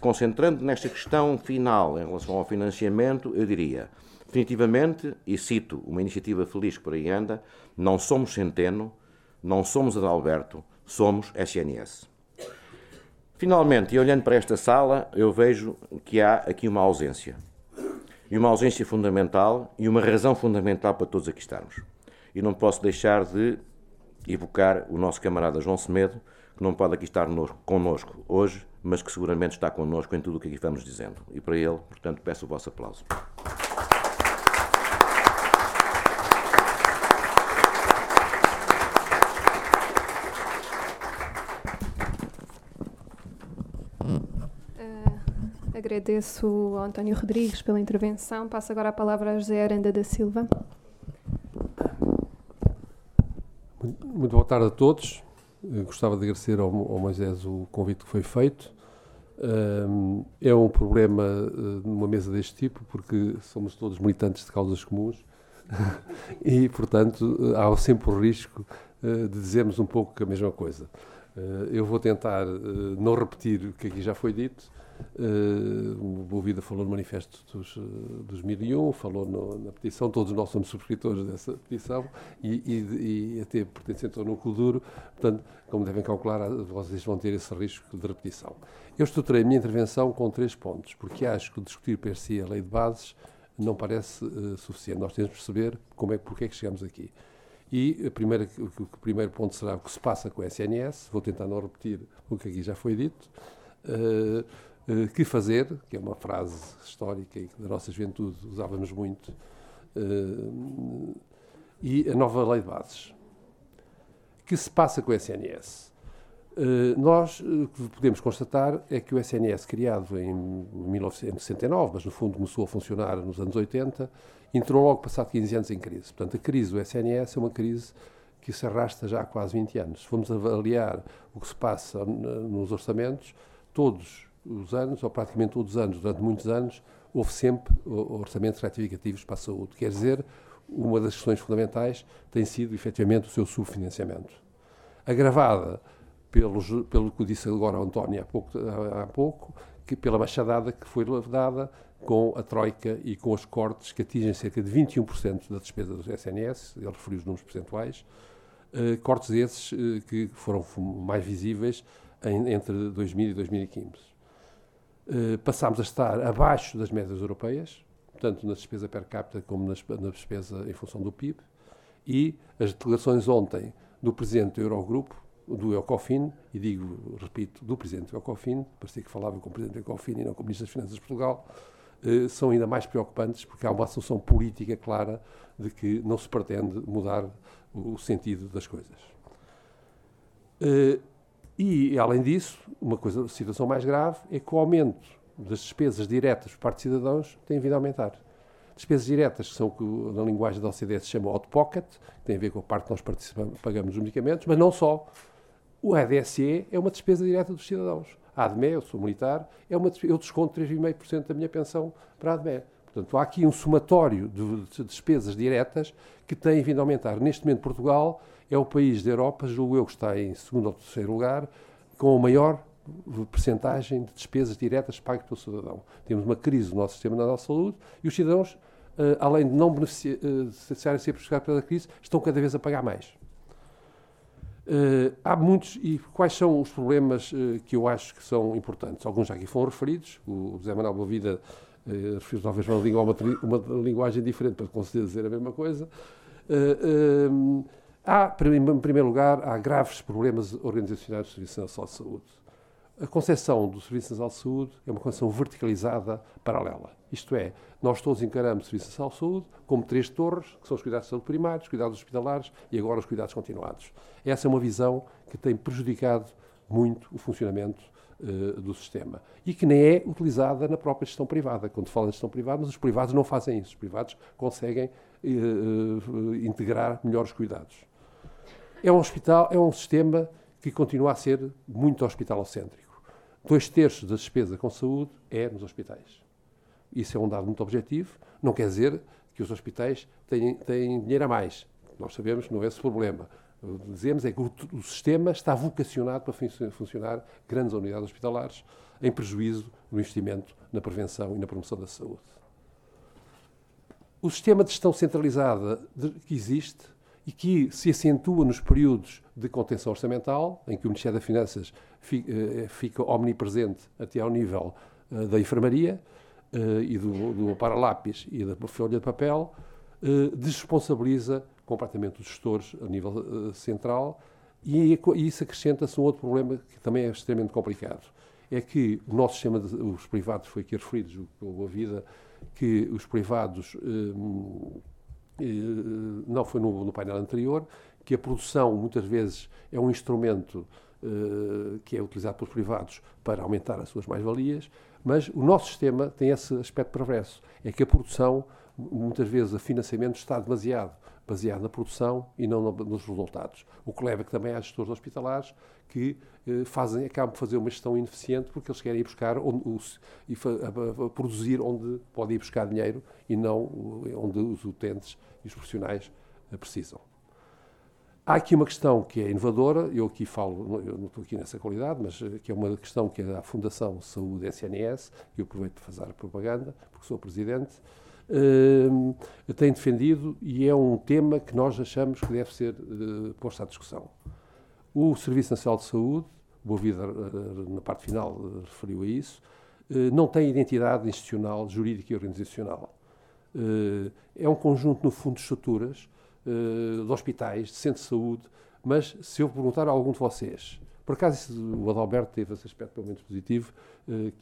concentrando nesta questão final em relação ao financiamento, eu diria, definitivamente, e cito uma iniciativa feliz que por aí anda, não somos centeno, não somos Adalberto, somos SNS. Finalmente, e olhando para esta sala, eu vejo que há aqui uma ausência. E uma ausência fundamental e uma razão fundamental para todos aqui estarmos. E não posso deixar de evocar o nosso camarada João Semedo, que não pode aqui estar connosco hoje, mas que seguramente está connosco em tudo o que aqui vamos dizendo. E para ele, portanto, peço o vosso aplauso. Agradeço ao António Rodrigues pela intervenção. Passo agora a palavra a José Aranda da Silva. Muito boa tarde a todos. Eu gostava de agradecer ao, ao Moisés o convite que foi feito. É um problema uh, numa mesa deste tipo, porque somos todos militantes de causas comuns <laughs> e, portanto, há sempre o risco uh, de dizermos um pouco a mesma coisa. Uh, eu vou tentar não repetir o que aqui já foi dito, Uh, o Boa Vida falou no manifesto dos, uh, 2001, falou no, na petição, todos nós somos subscritores dessa petição e, e, e até pertencentes ao núcleo duro, portanto, como devem calcular, vocês vão ter esse risco de repetição. Eu estruturei a minha intervenção com três pontos, porque acho que discutir per si a lei de bases não parece uh, suficiente. Nós temos de perceber como é, porque é que chegamos aqui. E primeira, o, o primeiro ponto será o que se passa com o SNS, vou tentar não repetir o que aqui já foi dito. Uh, eh, que fazer, que é uma frase histórica e que da nossa juventude usávamos muito, uh, e a nova lei de bases. que se passa com o SNS? Uh, nós o que podemos constatar é que o SNS, criado em 1969, mas no fundo começou a funcionar nos anos 80, entrou logo passado 15 anos em crise. Portanto, a crise do SNS é uma crise que se arrasta já há quase 20 anos. Formos avaliar o que se passa nos orçamentos, todos os anos, ou praticamente todos os anos, durante muitos anos, houve sempre orçamentos retificativos para a saúde. Quer dizer, uma das questões fundamentais tem sido, efetivamente, o seu subfinanciamento. Agravada pelos, pelo que disse agora o António há pouco, há, pouco que pela machadada que foi dada com a Troika e com os cortes que atingem cerca de 21% da despesa do SNS, ele referiu os números percentuais, eh, cortes esses eh, que foram mais visíveis entre 2000 e 2015. Eh, passámos a estar abaixo das médias europeias, tanto na despesa per capita como na despesa em função do PIB, e as declarações ontem do Presidente do Eurogrupo, do Ecofin, e digo, repito, do Presidente do Ecofin, parecia que falava com o Presidente do Ecofin e não com o Ministro das Finanças de Portugal, eh, são ainda mais preocupantes porque há uma assunção política clara de que não se pretende mudar o, sentido das coisas. E, além disso, uma coisa, situação mais grave é que o aumento das despesas diretas por parte de cidadãos tem vindo a aumentar. Despesas diretas, que são o que na linguagem da OCDE se chama out pocket, que tem a ver com a parte que nós participamos, pagamos os medicamentos, mas não só. O EDSE é uma despesa direta dos cidadãos. A ADME, eu sou militar, é uma, eu desconto 3,5% da minha pensão para a ADME. Portanto, há aqui um somatório de despesas diretas que tem vindo a aumentar. Neste momento, Portugal é o país da Europa, julgo eu, que está em segundo ou terceiro lugar, com a maior percentagem de despesas diretas pagas pelo cidadão. Temos uma crise no nosso sistema da nossa saúde e os cidadãos, uh, além de não beneficiarem uh, ser prejudicados pela crise, estão cada vez a pagar mais. Uh, há muitos, e quais são os problemas uh, que eu acho que são importantes? Alguns já aqui foram referidos, o José Manuel Boavida uh, talvez uma, uma, uma, linguagem diferente para conseguir dizer a mesma coisa. Uh, Há, em primeiro lugar, há graves problemas organizacionais do Serviço Nacional de Saúde. A concepção do Serviço Nacional de Saúde é uma concepção verticalizada paralela. Isto é, nós todos encaramos o Serviço Nacional de Saúde como três torres, que são os cuidados de saúde primários, os cuidados hospitalares e agora os cuidados continuados. Essa é uma visão que tem prejudicado muito o funcionamento uh, do sistema e que nem é utilizada na própria gestão privada. Quando fala de gestão privada, mas os privados não fazem isso. Os privados conseguem uh, uh, integrar melhores cuidados. É um hospital, é um sistema que continua a ser muito hospitalocêntrico. Dois terços da despesa com saúde é nos hospitais. Isso é um dado muito objetivo. Não quer dizer que os hospitais têm, têm dinheiro a mais. Nós sabemos que não é esse o problema. O que dizemos é que o, o sistema está vocacionado para fun funcionar grandes unidades hospitalares em prejuízo do investimento na prevenção e na promoção da saúde. O sistema de gestão centralizada que existe e que se acentua nos períodos de contenção orçamental, em que o Ministério das Finanças eh, fica omnipresente até ao nível eh, da enfermaria eh, e do, do paralápis e da folha de papel, desresponsabiliza completamente os gestores a nível central e, isso acrescenta-se um outro problema que também é extremamente complicado. É que o nosso sistema, de, os privados, foi aqui referido a vida, que os privados não foi no, no, painel anterior, que a produção muitas vezes é um instrumento uh, que é utilizado pelos privados para aumentar as suas mais-valias, mas o nosso sistema tem esse aspecto perverso, é que a produção, muitas vezes, a financiamento está demasiado baseado na produção e não nos resultados. O que leva que também há gestores hospitalares que eh, fazem, acabam por fazer uma gestão ineficiente porque eles querem ir buscar onde, e produzir onde podem ir buscar dinheiro e não onde os utentes e os profissionais eh, precisam. Há aqui uma questão que é inovadora, eu aqui falo, eu não estou aqui nessa qualidade, mas eh, que é uma questão que é da Fundação Saúde SNS, eu aproveito para fazer propaganda, porque sou presidente, uh, tem defendido e é um tema que nós achamos que deve ser uh, posto à discussão. O Serviço Nacional de Saúde, o Boa Vida, uh, na parte final, referiu a isso, não tem identidade institucional, jurídica e organizacional. é um conjunto, no fundo, de estruturas de hospitais, de centros de saúde, mas se eu perguntar a algum de vocês, por acaso o Adalberto teve esse aspecto pelo menos positivo,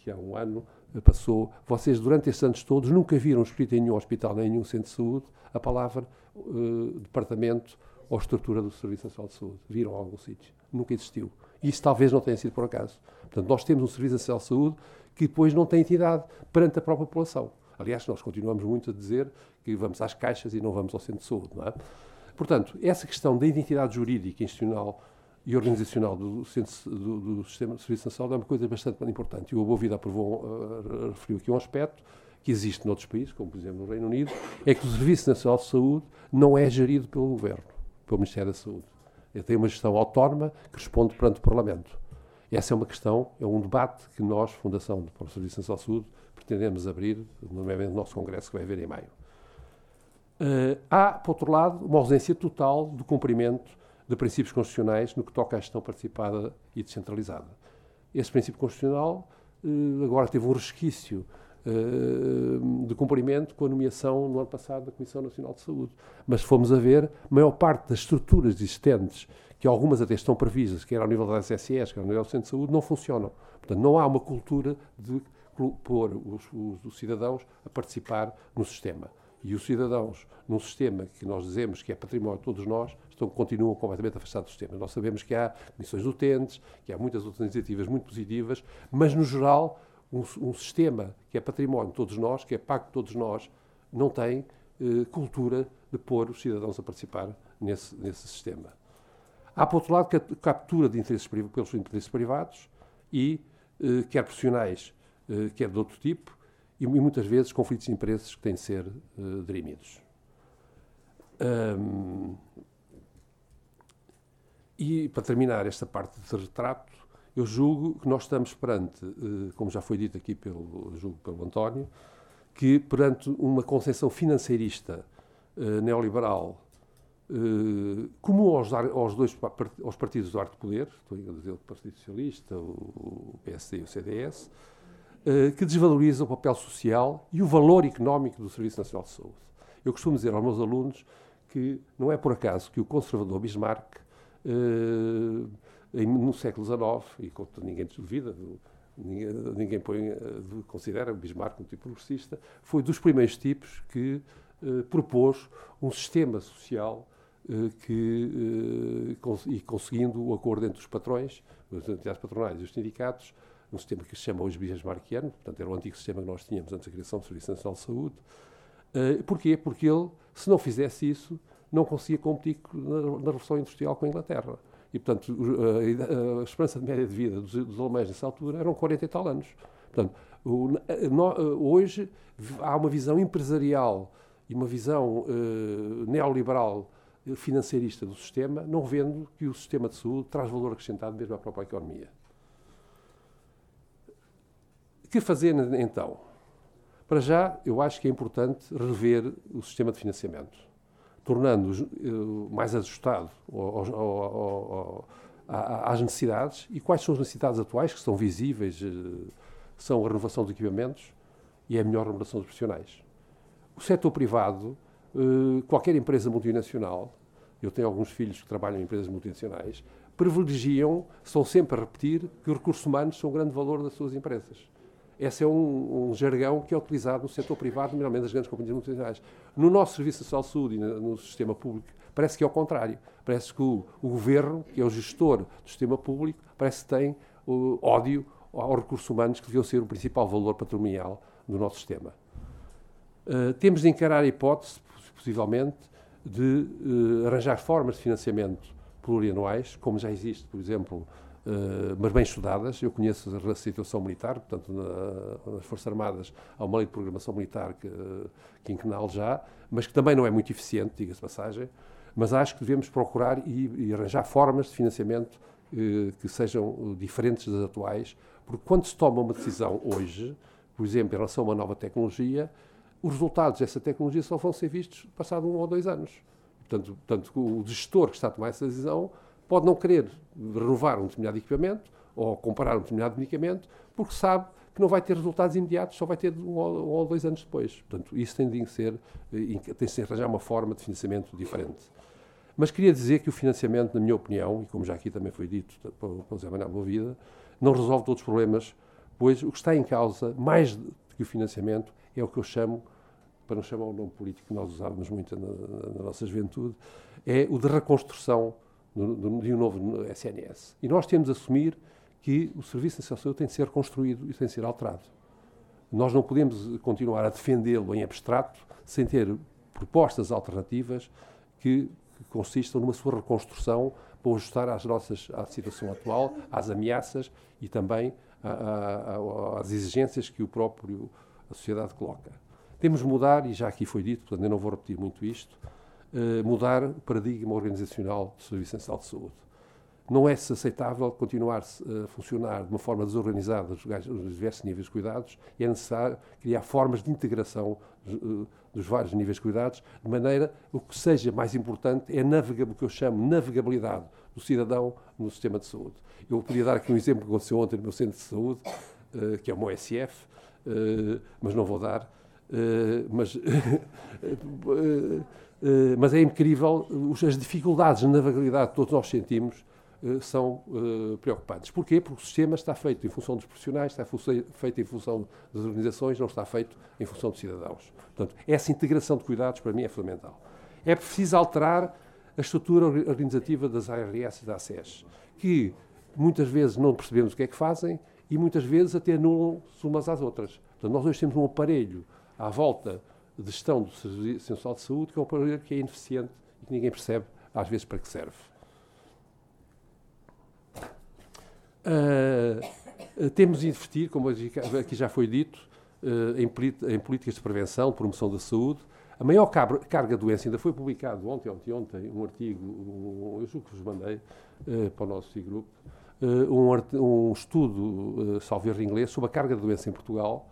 que há um ano passou, vocês durante estes anos todos nunca viram escrito em nenhum hospital, nem em nenhum centro de saúde, a palavra departamento ou estrutura do Serviço Nacional de Saúde. Viram em algum sítio? Nunca existiu. Isso talvez não tenha sido por acaso. Portanto, nós temos um Serviço Nacional de Saúde que depois não tem entidade perante a própria população. Aliás, nós continuamos muito a dizer que vamos às caixas e não vamos ao centro de saúde. Não é? Portanto, essa questão da identidade jurídica, institucional e organizacional do, do, do sistema de serviço nacional é uma coisa bastante importante. E o Boa Vida aprovou, uh, referiu aqui um aspecto que existe noutros países, como por exemplo no Reino Unido, é que o Serviço Nacional de Saúde não é gerido pelo Governo, pelo Ministério da Saúde. Ele tem uma gestão autónoma que responde perante o Parlamento. Essa é uma questão, é um debate que nós, Fundação para Serviço Nacional de Saúde, pretendemos abrir, nomeadamente no nosso congresso que vai haver em maio. Uh, há, por outro lado, uma ausência total do cumprimento de princípios constitucionais no que toca à gestão participada e descentralizada. Esse princípio constitucional uh, agora teve um resquício uh, de cumprimento com a nomeação no ano passado da Comissão Nacional de Saúde. Mas se formos a ver, a maior parte das estruturas existentes, que algumas até estão previstas, quer ao nível da SSS, quer ao nível do Centro de Saúde, não funcionam. Portanto, não há uma cultura de pôr os, os, os cidadãos a participar no sistema. E os cidadãos, num sistema que nós dizemos que é património de todos nós, estão, continuam completamente afastados do sistema. Nós sabemos que há comissões utentes, que há muitas outras iniciativas muito positivas, mas, no geral, um, um sistema que é património de todos nós, que é pago de todos nós, não tem eh, cultura de pôr os cidadãos a participar nesse, nesse sistema. Há, por outro lado, captura de interesses pelos interesses privados e, eh, quer profissionais, eh, quer de outro tipo, e, muitas vezes conflitos de interesses que têm de ser uh, dirimidos. Um, e para terminar esta parte de retrato, eu julgo que nós estamos perante, uh, como já foi dito aqui pelo, julgo pelo António, que perante uma concepção financeirista uh, neoliberal comum aos, aos, dois aos partidos do arte de poder, estou a dizer o Partido Socialista, o, PSD e o CDS, eh, que desvaloriza o papel social e o valor económico do Serviço Nacional de Saúde. Eu costumo dizer aos meus alunos que não é por acaso que o conservador Bismarck, no século XIX, e ninguém duvida, ninguém, ninguém põe, uh, considera o Bismarck um tipo progressista, foi dos primeiros tipos que uh, propôs um sistema social que, e conseguindo o acordo entre os patrões, as entidades patronais e os sindicatos, um sistema que se chama hoje Bismarckiano, portanto era o antigo sistema que nós tínhamos antes da criação do Serviço Nacional de Saúde. Porquê? Porque ele, se não fizesse isso, não conseguia competir na, Revolução Industrial com a Inglaterra. E, portanto, a, a, a esperança de média de vida dos, dos, alemães nessa altura eram 40 e tal anos. Portanto, o, no, hoje há uma visão empresarial e uma visão uh, neoliberal financeirista do sistema, não vendo que o sistema de saúde traz valor acrescentado mesmo à própria economia. Que fazer então? Para já, eu acho que é importante rever o sistema de financiamento, tornando-o uh, mais ajustado às necessidades. E quais são as necessidades atuais, que são visíveis? Uh, são a renovação dos equipamentos e a melhor remuneração dos profissionais. O setor privado, uh, qualquer empresa multinacional, eu tenho alguns filhos que trabalham em empresas multinacionais, privilegiam, estão sempre a repetir que os recursos humanos são o grande valor das suas empresas. Esse é um, um, jargão que é utilizado no setor privado, nomeadamente das grandes companhias multinacionais. No nosso Serviço Social de Saúde e no, sistema público, parece que é o contrário. Parece que o, o, governo, que é o gestor do sistema público, parece que tem ódio aos recursos humanos que deviam ser o principal valor patrimonial do nosso sistema. Uh, temos de encarar a hipótese, possivelmente, de uh, arranjar formas de financiamento plurianuais, como já existe, por exemplo, mas bem estudadas. Eu conheço a situação militar, portanto, na, nas Forças Armadas há uma lei de programação militar que, quinquenal já, mas que também não é muito eficiente, diga-se passagem. Mas acho que devemos procurar e, e arranjar formas de financiamento uh, que sejam diferentes das atuais, porque quando se toma uma decisão hoje, por exemplo, em relação a uma nova tecnologia, os resultados dessa tecnologia só vão ser vistos passado um ou dois anos. Portanto, portanto, o gestor que está a tomar essa decisão pode não querer renovar um determinado equipamento ou comparar um determinado medicamento porque sabe que não vai ter resultados imediatos, só vai ter um ou, dois anos depois. Portanto, isso tem de ser, eh, tem de se arranjar uma forma de financiamento diferente. Mas queria dizer que o financiamento, na minha opinião, e como já aqui também foi dito pelo José Manuel Boa não resolve todos os problemas, pois o que está em causa, mais do que o financiamento, é o que eu chamo para não chamar o nome político que nós usávamos muito na, na, nossa juventude, é o de reconstrução de um novo SNS. E nós temos de assumir que o Serviço Nacional de Saúde tem de ser construído e tem de ser alterado. Nós não podemos continuar a defendê-lo em abstrato sem ter propostas alternativas que, consistam numa sua reconstrução para ajustar às nossas, à situação atual, às ameaças e também às exigências que o próprio a sociedade coloca. Temos de mudar, e já aqui foi dito, portanto eu não vou repetir muito isto, mudar o paradigma organizacional do Serviço Nacional de Saúde. Não é aceitável continuar eh, a funcionar de uma forma desorganizada os, diversos níveis de cuidados e é necessário criar formas de integração uh, dos vários níveis de cuidados, de maneira o que seja mais importante é o que eu chamo navegabilidade do cidadão no sistema de saúde. Eu podia dar aqui um exemplo que aconteceu ontem no meu centro de saúde, que é o MOSF, uh, mas não vou dar, eh, mas, <laughs> mas é incrível, as dificuldades na navegabilidade que todos nós sentimos são preocupantes. Porquê? Porque o sistema está feito em função dos profissionais, está feito em função das organizações, não está feito em função dos cidadãos. Portanto, essa integração de cuidados para mim é fundamental. É preciso alterar a estrutura organizativa das ARS e da ACES, que muitas vezes não percebemos o que é que fazem e muitas vezes até anulam-se umas às outras. Portanto, nós hoje temos um aparelho à volta de gestão do Serviço Nacional de Saúde, que é um problema que é ineficiente e que ninguém percebe, às vezes, para que serve. Uh, temos de investir, como aqui já foi dito, uh, em, em, políticas de prevenção, de promoção da saúde. A maior carga de doença, ainda foi publicado ontem, ontem, ontem, um artigo, um, eu julgo que vos mandei uh, para o nosso grupo, um, um, estudo, uh, salvo erro inglês, sobre a carga de doença em Portugal,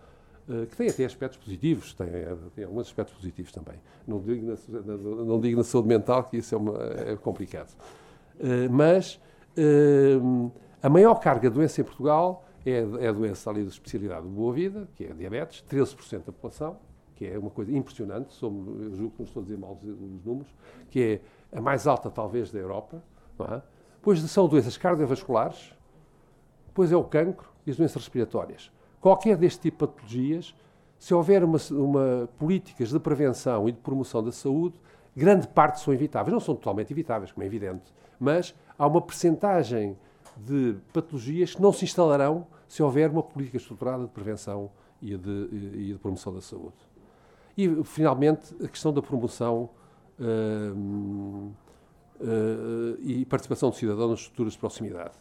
que tem até aspectos positivos, tem, eh, tem, alguns aspectos positivos também. Não digo na, não digo na saúde mental, que isso é, uma, é complicado. Uh, mas a maior carga de doença em Portugal é, é a doença ali de especialidade de boa vida, que é a diabetes, 13% da população, que é uma coisa impressionante, somos, eu julgo que não estou a dizer mal os números, que é a mais alta talvez da Europa. É? Depois são doenças cardiovasculares, depois é o cancro e as doenças respiratórias qualquer deste tipo de patologias, se houver uma, uma, políticas de prevenção e de promoção da saúde, grande parte são evitáveis. Não são totalmente evitáveis, como é evidente, mas há uma percentagem de patologias que não se instalarão se houver uma política estruturada de prevenção e de, e de promoção da saúde. E, finalmente, a questão da promoção uh, uh, e participação do cidadão nas estruturas de proximidade,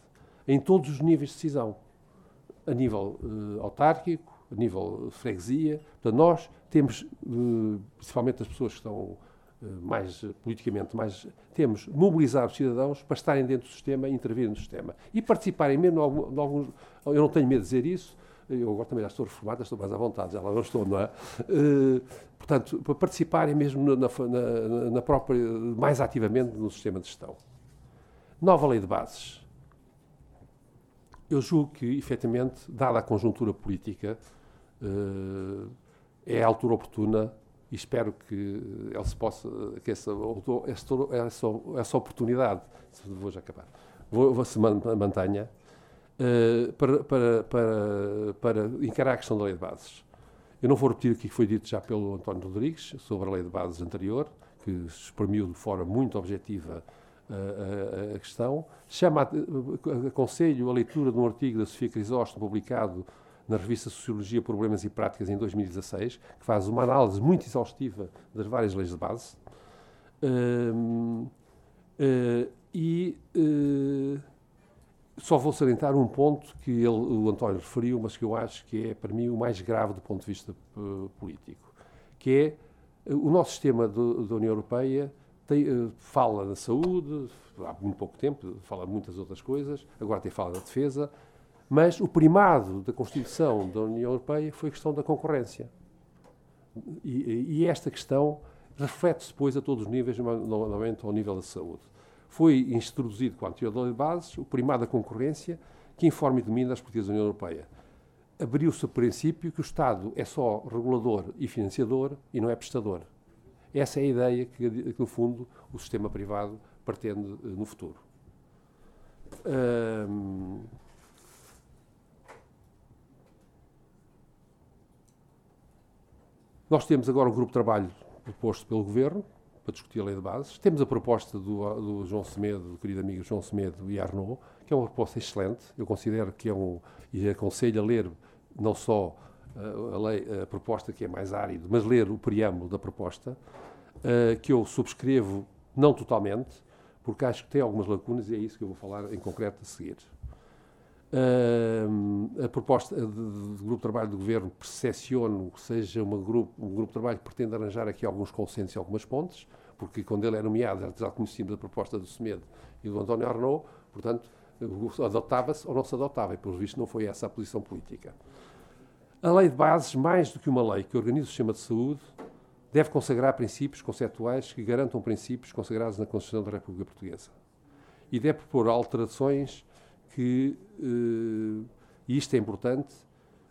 em todos os níveis de decisão a nível uh, autárquico, a nível freguesia. Portanto, nós temos, uh, principalmente as pessoas que estão uh, mais politicamente, mais, temos mobilizar os cidadãos para estarem dentro do sistema intervirem no sistema. E participarem mesmo de alguns. Eu não tenho medo de dizer isso, eu agora também já estou reformado, estou mais à vontade, já lá não estou, não é? portanto, para participarem mesmo na, na, na própria, mais ativamente no sistema de gestão. Nova lei de bases eu julgo que, efetivamente, dada a conjuntura política, uh, é a altura oportuna e espero que ele se possa, que essa, essa, essa oportunidade, vou já acabar, vou, se mantenha uh, para, para, para, para encarar a questão da lei de bases. Eu não vou repetir o que foi dito já pelo António Rodrigues sobre a lei de bases anterior, que exprimiu de forma muito objetiva a, questão. Chama, aconselho a leitura de um artigo da Sofia Crisóstomo publicado na revista Sociologia, Problemas e Práticas em 2016, que faz uma análise muito exaustiva das várias leis de base. Uh, e uh, só vou salientar um ponto que ele, o António referiu, mas que eu acho que é, para mim, o mais grave do ponto de vista político, que é o nosso sistema do, da União Europeia tem, fala na saúde, há muito pouco tempo, fala de muitas outras coisas, agora tem fala da defesa, mas o primado da Constituição da União Europeia foi a questão da concorrência. E, e esta questão reflete-se depois a todos os níveis, normalmente ao nível da saúde. Foi introduzido com a da lei de bases o primado da concorrência que informa e domina as políticas da União Europeia. Abriu-se o princípio que o Estado é só regulador e financiador e não é prestador. Essa é a ideia que, que no fundo, o sistema privado pretende eh, no futuro. nós temos agora um grupo de trabalho proposto pelo Governo para discutir a lei de bases. Temos a proposta do, do João Semedo, do querido amigo João Semedo e Arnaud, que é uma proposta excelente. Eu considero que é um. e aconselho a ler não só a, lei, a proposta que é mais árido, mas ler o preâmbulo da proposta, uh, que eu subscrevo não totalmente, porque acho que tem algumas lacunas e é isso que eu vou falar em concreto a seguir. Uh, a proposta do grupo de trabalho do governo percepciono que seja uma grupo, um grupo de trabalho que pretende arranjar aqui alguns consensos e algumas pontes, porque quando ele é nomeado já conhecíamos a proposta do Semedo e do António Arnaud, portanto, adotava-se ou não se adotava, e pelos vistos não foi essa a posição política. A lei de bases, mais do que uma lei que organiza o sistema de saúde, deve consagrar princípios conceptuais que garantam princípios consagrados na Constituição da República Portuguesa. E deve propor alterações que, eh, e isto é importante,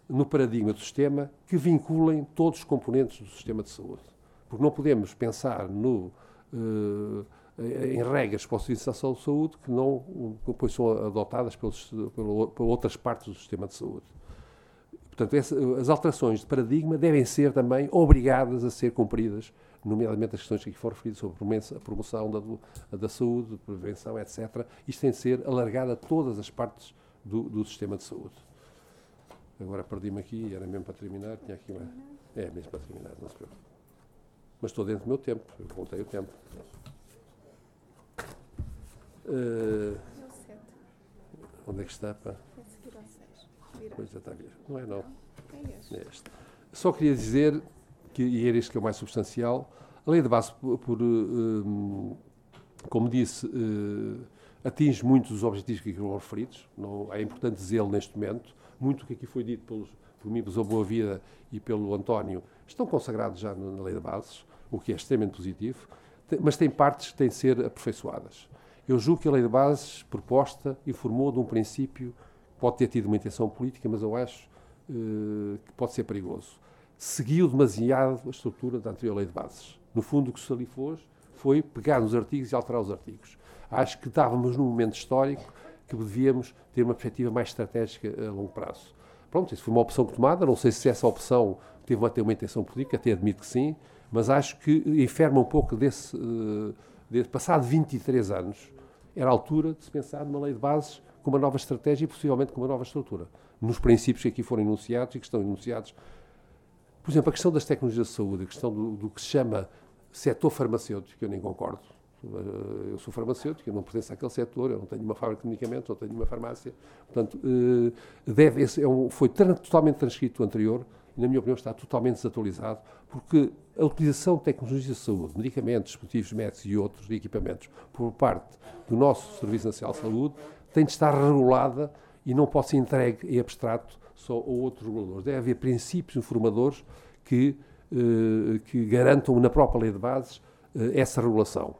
no paradigma do sistema, que vinculem todos os componentes do sistema de saúde. Porque não podemos pensar no, eh, em regras para a utilização de saúde que não depois são adotadas pelos, por outras partes do sistema de saúde. Portanto, essa, as alterações de paradigma devem ser também obrigadas a ser cumpridas nomeadamente as questões que aqui foram referidas sobre a promoção da, da saúde, prevenção, etc. Isto tem de ser alargado a todas as partes do, do sistema de saúde. Agora perdi-me aqui, era mesmo para terminar, tinha aqui uma... É mesmo para terminar, não se preocupe. Mas estou dentro do meu tempo, eu contei o tempo. Uh, onde é que está? Pá? Pois já está a ver. Não é não. É este. Só queria dizer que, e era este que é o mais substancial, a lei de base, por, por um, como disse, uh, atinge muitos dos objetivos que aqui foram referidos, não, é importante dizê-lo neste momento, muito o que aqui foi dito pelos, por mim, pelo Boa Vida e pelo António, estão consagrados já na, lei de bases, o que é extremamente positivo, mas tem partes que têm de ser aperfeiçoadas. Eu julgo que a lei de bases proposta informou de um princípio pode ter tido uma intenção política, mas eu acho uh, que pode ser perigoso seguiu demasiado a estrutura da anterior lei de bases. No fundo, o que se ali fez foi pegar nos artigos e alterar os artigos. Acho que estávamos num momento histórico que devíamos ter uma perspectiva mais estratégica a longo prazo. Pronto, isso foi uma opção tomada, não sei se essa opção teve ter uma intenção política, até admito que sim, mas acho que enferma um pouco desse, uh, desse passado 23 anos, era a altura de se pensar numa lei de bases com uma nova estratégia e possivelmente com uma nova estrutura. Nos princípios que aqui foram enunciados e que estão enunciados por exemplo, a questão das tecnologias de saúde, a questão do, do que se chama setor farmacêutico, eu nem concordo. Eh, eu sou farmacêutico, eu não pertenço àquele setor, eu não tenho uma fábrica de medicamentos, não tenho uma farmácia. Portanto, eh, deve, esse é um, foi totalmente transcrito o anterior e, na minha opinião, está totalmente desatualizado, porque a utilização de tecnologias de saúde, medicamentos, dispositivos médicos e outros equipamentos por parte do nosso Serviço Nacional de Saúde tem de estar regulada e não pode ser entregue em abstrato só ou outros reguladores. Deve haver princípios informadores que, eh, que garantam na própria lei de bases eh, essa regulação.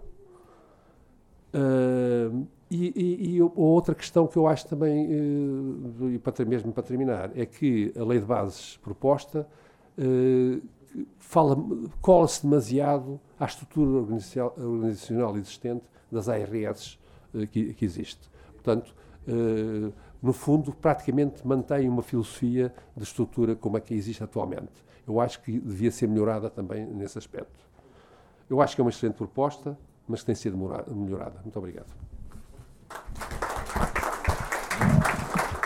Uh, e, e, e, outra questão que eu acho também, uh, e para, mesmo para terminar, é que a lei de bases proposta fala, cola-se demasiado à estrutura organizacional existente das ARS que, que, existe. Portanto, no fundo, praticamente mantém uma filosofia de estrutura como a que existe atualmente. Eu acho que devia ser melhorada também nesse aspecto. Eu acho que é uma excelente proposta, mas que tem sido melhorada. Muito obrigado.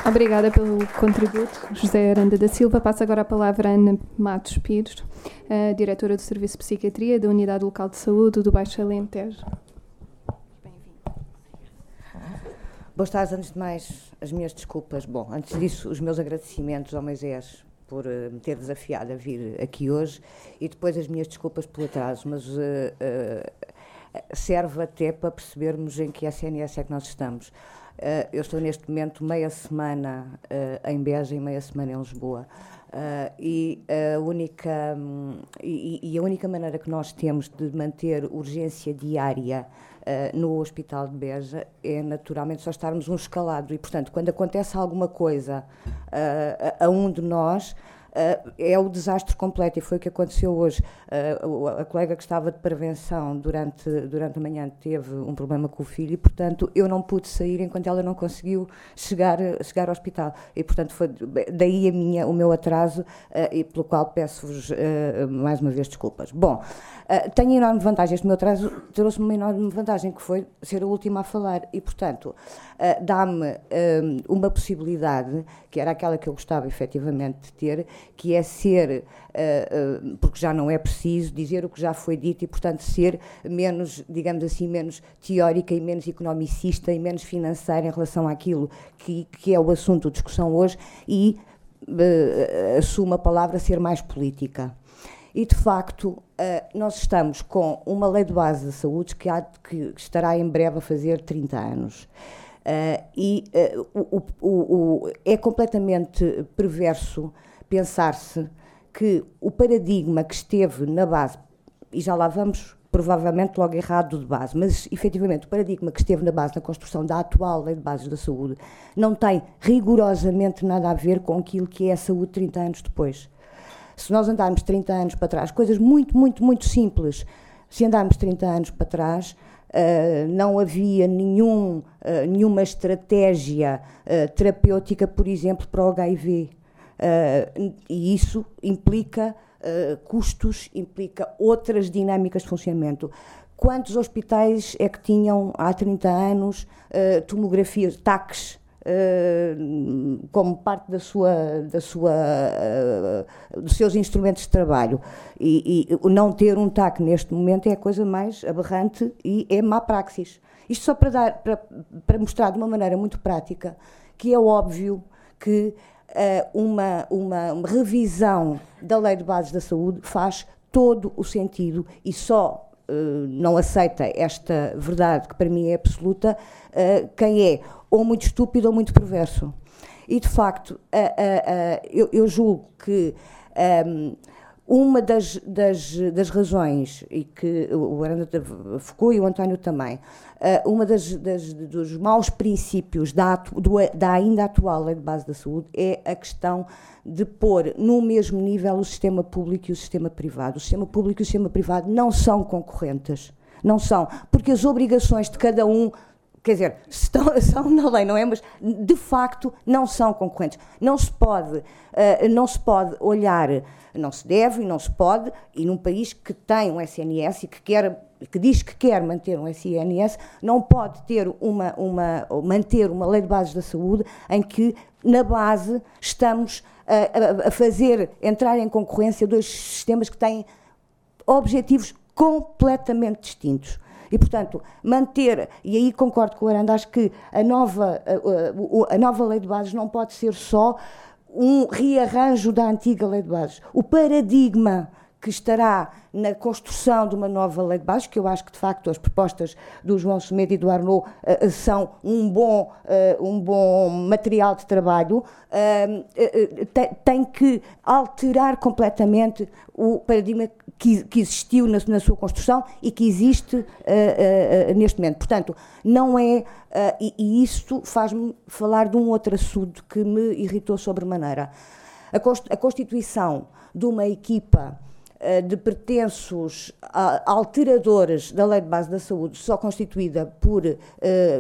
Obrigada pelo contributo, José Aranda da Silva. Passo agora a palavra a Ana Matos Pires, diretora do Serviço de Psiquiatria da Unidade Local de Saúde do Baixo Alentejo. Boas tardes, antes de mais, as minhas desculpas. Bom, antes disso, os meus agradecimentos ao Moisés por uh, me ter desafiado a vir aqui hoje e depois as minhas desculpas pelo atraso, mas uh, uh, serve até para percebermos em que SNS é que nós estamos. Eu estou neste momento meia semana em Beja e meia semana em Lisboa. E, a única, um, e, e, a única maneira que nós temos de manter urgência diária no Hospital de Beja é naturalmente só estarmos um escalado. E, portanto, quando acontece alguma coisa a, a um de nós, uh, é o desastre completo e foi o que aconteceu hoje. Uh, a colega que estava de prevenção durante, durante a manhã teve um problema com o filho e, portanto, eu não pude sair enquanto ela não conseguiu chegar, chegar ao hospital. E, portanto, foi daí a minha, o meu atraso uh, e pelo qual peço-vos mais uma vez desculpas. Bom, tenho enorme vantagem. Este meu atraso trouxe-me uma enorme vantagem, que foi ser a última a falar e, portanto, dá-me uma possibilidade, que era aquela que eu gostava efetivamente de ter, que é ser, uh, uh, porque já não é preciso dizer o que já foi dito e, portanto, ser menos, digamos assim, menos teórica e menos economicista e menos financeira em relação àquilo que, que é o assunto de discussão hoje e uh, a palavra ser mais política. E, de facto, nós estamos com uma lei de base da saúde que, há, que estará em breve a fazer 30 anos. Uh, e uh, o, o, o, é completamente perverso pensar-se que o paradigma que esteve na base, e já lá vamos provavelmente logo errado de base, mas efetivamente o paradigma que esteve na base na construção da atual Lei de Bases da Saúde não tem rigorosamente nada a ver com aquilo que é a saúde 30 anos depois. Se nós andarmos 30 anos para trás, coisas muito, muito, muito simples, se andarmos 30 anos para trás, Uh, não havia nenhum, uh, nenhuma estratégia uh, terapêutica, por exemplo, para o HIV. Uh, e isso implica uh, custos, implica outras dinâmicas de funcionamento. Quantos hospitais é que tinham há 30 anos uh, tomografias, TACs, como parte da sua, da sua, dos seus instrumentos de trabalho? E, e não ter um TAC neste momento é a coisa mais aberrante e é má praxis. Isto só para, dar, para, para mostrar de uma maneira muito prática que é óbvio que uma, uma, uma revisão da Lei de Bases da Saúde faz todo o sentido e só Uh, não aceita esta verdade, que para mim é absoluta, uh, quem é ou muito estúpido ou muito perverso. E, de facto, uh, eu, eu, julgo que um, uma das, das, das, razões, e que o Aranda focou e o António também, uh, uma das, das, dos maus princípios da, do, da ainda atual lei de base da saúde é a questão de pôr no mesmo nível o sistema público e o sistema privado. O sistema público e o sistema privado não são concorrentes. Não são, porque as obrigações de cada um quer dizer, estão, <laughs> são na lei, não é? Mas de facto não são concorrentes. Não se pode, uh, não se pode olhar, não se deve e não se pode, e num país que tem um SNS e que quer que diz que quer manter um SNS, não pode ter uma, uma, manter uma lei de bases da saúde em que, na base, estamos a, a, fazer entrar em concorrência dois sistemas que têm objetivos completamente distintos. E, portanto, manter, e aí concordo com o Aranda, acho que a nova, a, a, nova lei de bases não pode ser só um rearranjo da antiga lei de bases. O paradigma que estará na construção de uma nova lei de bases, que eu acho que de facto as propostas do João Semedo e do Arnaud uh, são um bom, uh, um bom material de trabalho, uh, tem, tem, que alterar completamente o paradigma que, que existiu na, na, sua construção e que existe neste momento. Portanto, não é. e, e isto faz-me falar de um outro assunto que me irritou sobremaneira. A, a constituição de uma equipa de pertenços alteradores da Lei de Base da Saúde, só constituída por uh,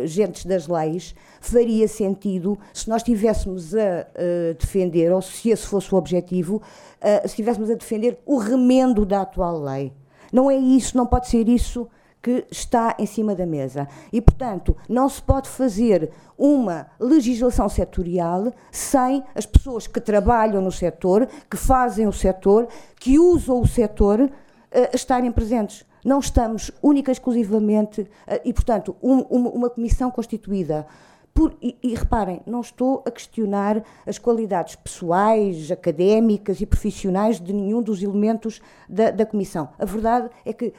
gentes das leis, faria sentido se nós estivéssemos a uh, defender, ou se esse fosse o objetivo, uh, se estivéssemos a defender o remendo da atual lei. Não é isso, não pode ser isso que está em cima da mesa. E, portanto, não se pode fazer uma legislação setorial sem as pessoas que trabalham no setor, que fazem o setor, que usam o setor, uh, estarem presentes. Não estamos única e exclusivamente, uh, e, portanto, um, uma, uma comissão constituída por, e, e, reparem, não estou a questionar as qualidades pessoais, académicas e profissionais de nenhum dos elementos da, da Comissão. A verdade é que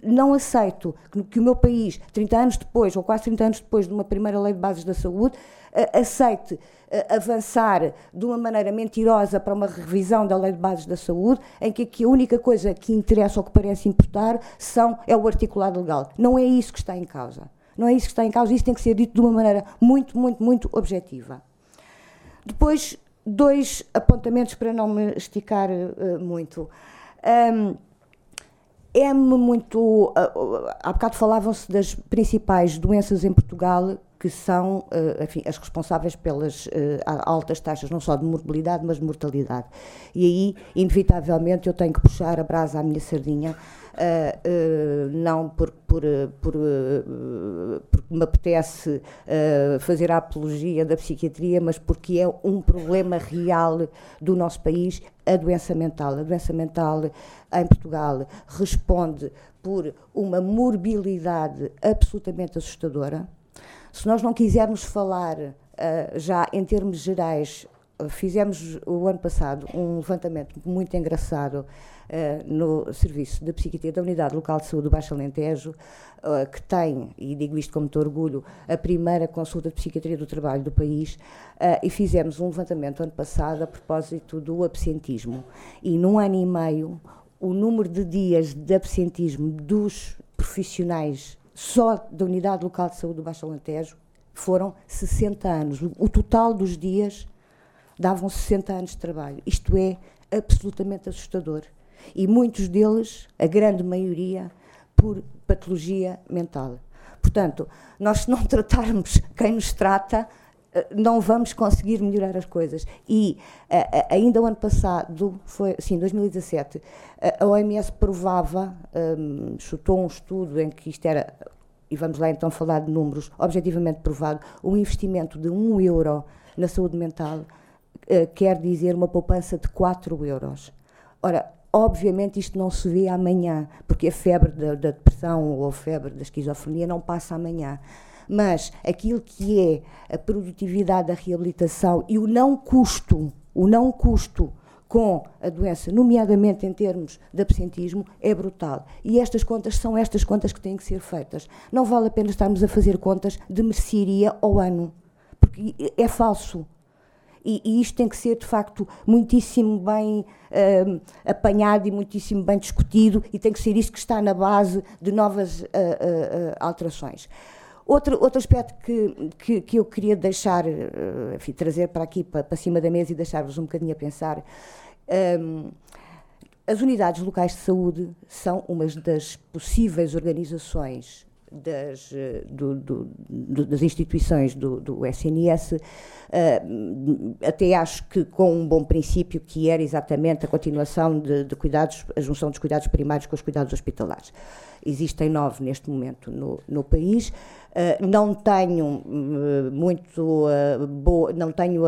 não aceito que, que, o meu país, 30 anos depois, ou quase 30 anos depois de uma primeira lei de bases da saúde, aceite avançar de uma maneira mentirosa para uma revisão da lei de bases da saúde, em que, que a única coisa que interessa ou que parece importar são, é o articulado legal. Não é isso que está em causa. Não é isso que está em causa, isso tem que ser dito de uma maneira muito, muito, muito objetiva. Depois, dois apontamentos para não me esticar uh, muito. Um, é-me muito. Uh, há bocado falavam-se das principais doenças em Portugal que são uh, enfim, as responsáveis pelas uh, altas taxas, não só de morbilidade, mas de mortalidade. E aí, inevitavelmente, eu tenho que puxar a brasa à minha sardinha, uh, não por, por, por, porque me apetece fazer a apologia da psiquiatria, mas porque é um problema real do nosso país, a doença mental. A doença mental em Portugal responde por uma morbilidade absolutamente assustadora se nós não quisermos falar já em termos gerais, fizemos o ano passado um levantamento muito engraçado no Serviço de Psiquiatria da Unidade Local de Saúde do Baixo Alentejo, que tem, e digo isto com muito orgulho, a primeira consulta de psiquiatria do trabalho do país, e fizemos um levantamento ano passado a propósito do absentismo. E num ano e meio, o número de dias de absentismo dos profissionais só da Unidade Local de Saúde do Baixo Alentejo foram 60 anos. O total dos dias davam 60 anos de trabalho. Isto é absolutamente assustador. E muitos deles, a grande maioria, por patologia mental. Portanto, nós se não <laughs> tratarmos quem nos trata, eh, não vamos conseguir melhorar as coisas. E uh, ainda o ano passado, foi, sim, 2017, uh, a OMS provava, um, chutou um estudo em que isto era, e vamos lá então falar de números, objetivamente provado, um investimento de 1 euro na saúde mental quer dizer uma poupança de 4 euros. Ora, obviamente isto não se vê amanhã, porque a febre da, da depressão ou a febre da esquizofrenia não passa amanhã mas aquilo que é a produtividade da reabilitação e o não custo, o não custo com a doença, nomeadamente em termos de absentismo, é brutal. E estas contas são estas contas que têm que ser feitas. Não vale a pena estarmos a fazer contas de mercearia ao ano, porque é falso. E, e, isto tem que ser, de facto, muitíssimo bem uh, apanhado e muitíssimo bem discutido, e tem que ser isto que está na base de novas uh, alterações. Outro, outro aspecto que, que, que eu queria deixar, enfim, trazer para aqui, para, para cima da mesa e deixar-vos um bocadinho a pensar. Um, as unidades locais de saúde são uma das possíveis organizações das, eh, do, do, das instituições do, do SNS, uh, eh, até acho que com um bom princípio, que era exatamente a continuação de, de, cuidados, a junção dos cuidados primários com os cuidados hospitalares. Existem nove neste momento no, no país. Uh, não tenho uh, muito uh, boa, não tenho,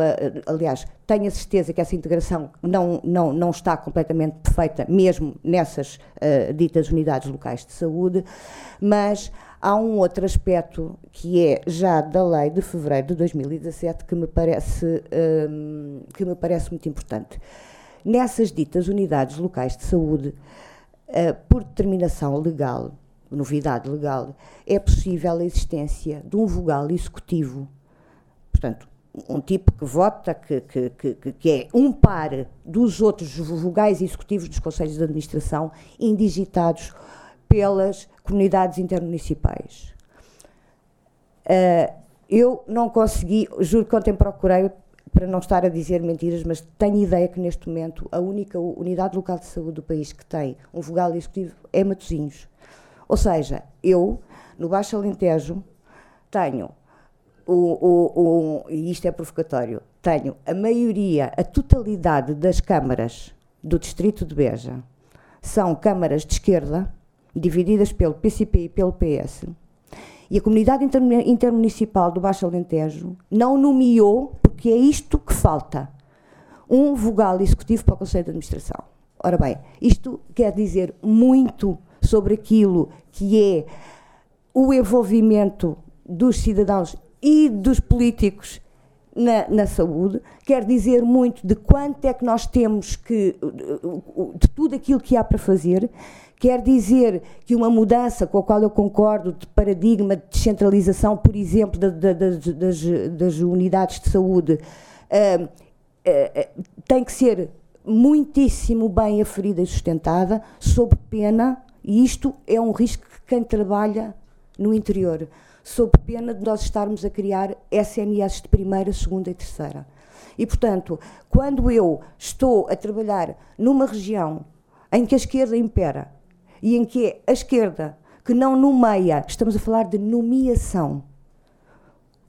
aliás, tenho a certeza que essa integração não, não, não está completamente perfeita, mesmo nessas ditas unidades locais de saúde, mas há um outro aspecto que é já da lei de fevereiro de 2017 que me parece, um, que me parece muito importante. Nessas ditas unidades locais de saúde, por determinação legal, novidade legal, é possível a existência de um vogal executivo, portanto, um tipo que vota, que, que, que, que é um par dos outros vogais executivos dos conselhos de administração, indigitados pelas comunidades intermunicipais. Uh, eu não consegui, juro que ontem procurei para não estar a dizer mentiras, mas tenho ideia que neste momento a única unidade local de saúde do país que tem um vogal executivo é Matosinhos. Ou seja, eu, no Baixo Alentejo, tenho, o, o, o, e isto é provocatório, tenho a maioria, a totalidade das câmaras do Distrito de Beja são câmaras de esquerda, divididas pelo PCP e pelo PS, e a comunidade intermunicipal do Baixo Alentejo não nomeou, porque é isto que falta, um vogal executivo para o Conselho de Administração. Ora bem, isto quer dizer muito sobre aquilo que é o envolvimento dos cidadãos e dos políticos na, na, saúde, quer dizer muito de quanto é que nós temos que, de tudo aquilo que há para fazer, quer dizer que uma mudança com a qual eu concordo, de paradigma de descentralização, por exemplo, da, da, das, das, unidades de saúde, uh, uh, tem que ser muitíssimo bem aferida e sustentada, sob pena, e isto é um risco que quem trabalha no interior, sob pena de nós estarmos a criar SNS de primeira, segunda e terceira. E, portanto, quando eu estou a trabalhar numa região em que a esquerda impera e em que é a esquerda que não nomeia, estamos a falar de nomeação,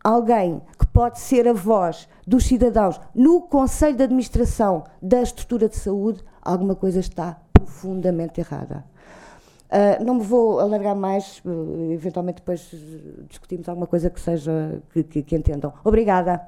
alguém que pode ser a voz dos cidadãos no Conselho de Administração da estrutura de saúde, alguma coisa está profundamente errada. Uh, não me vou alargar mais, uh, eventualmente depois discutimos alguma coisa que seja que, que, que entendam. Obrigada.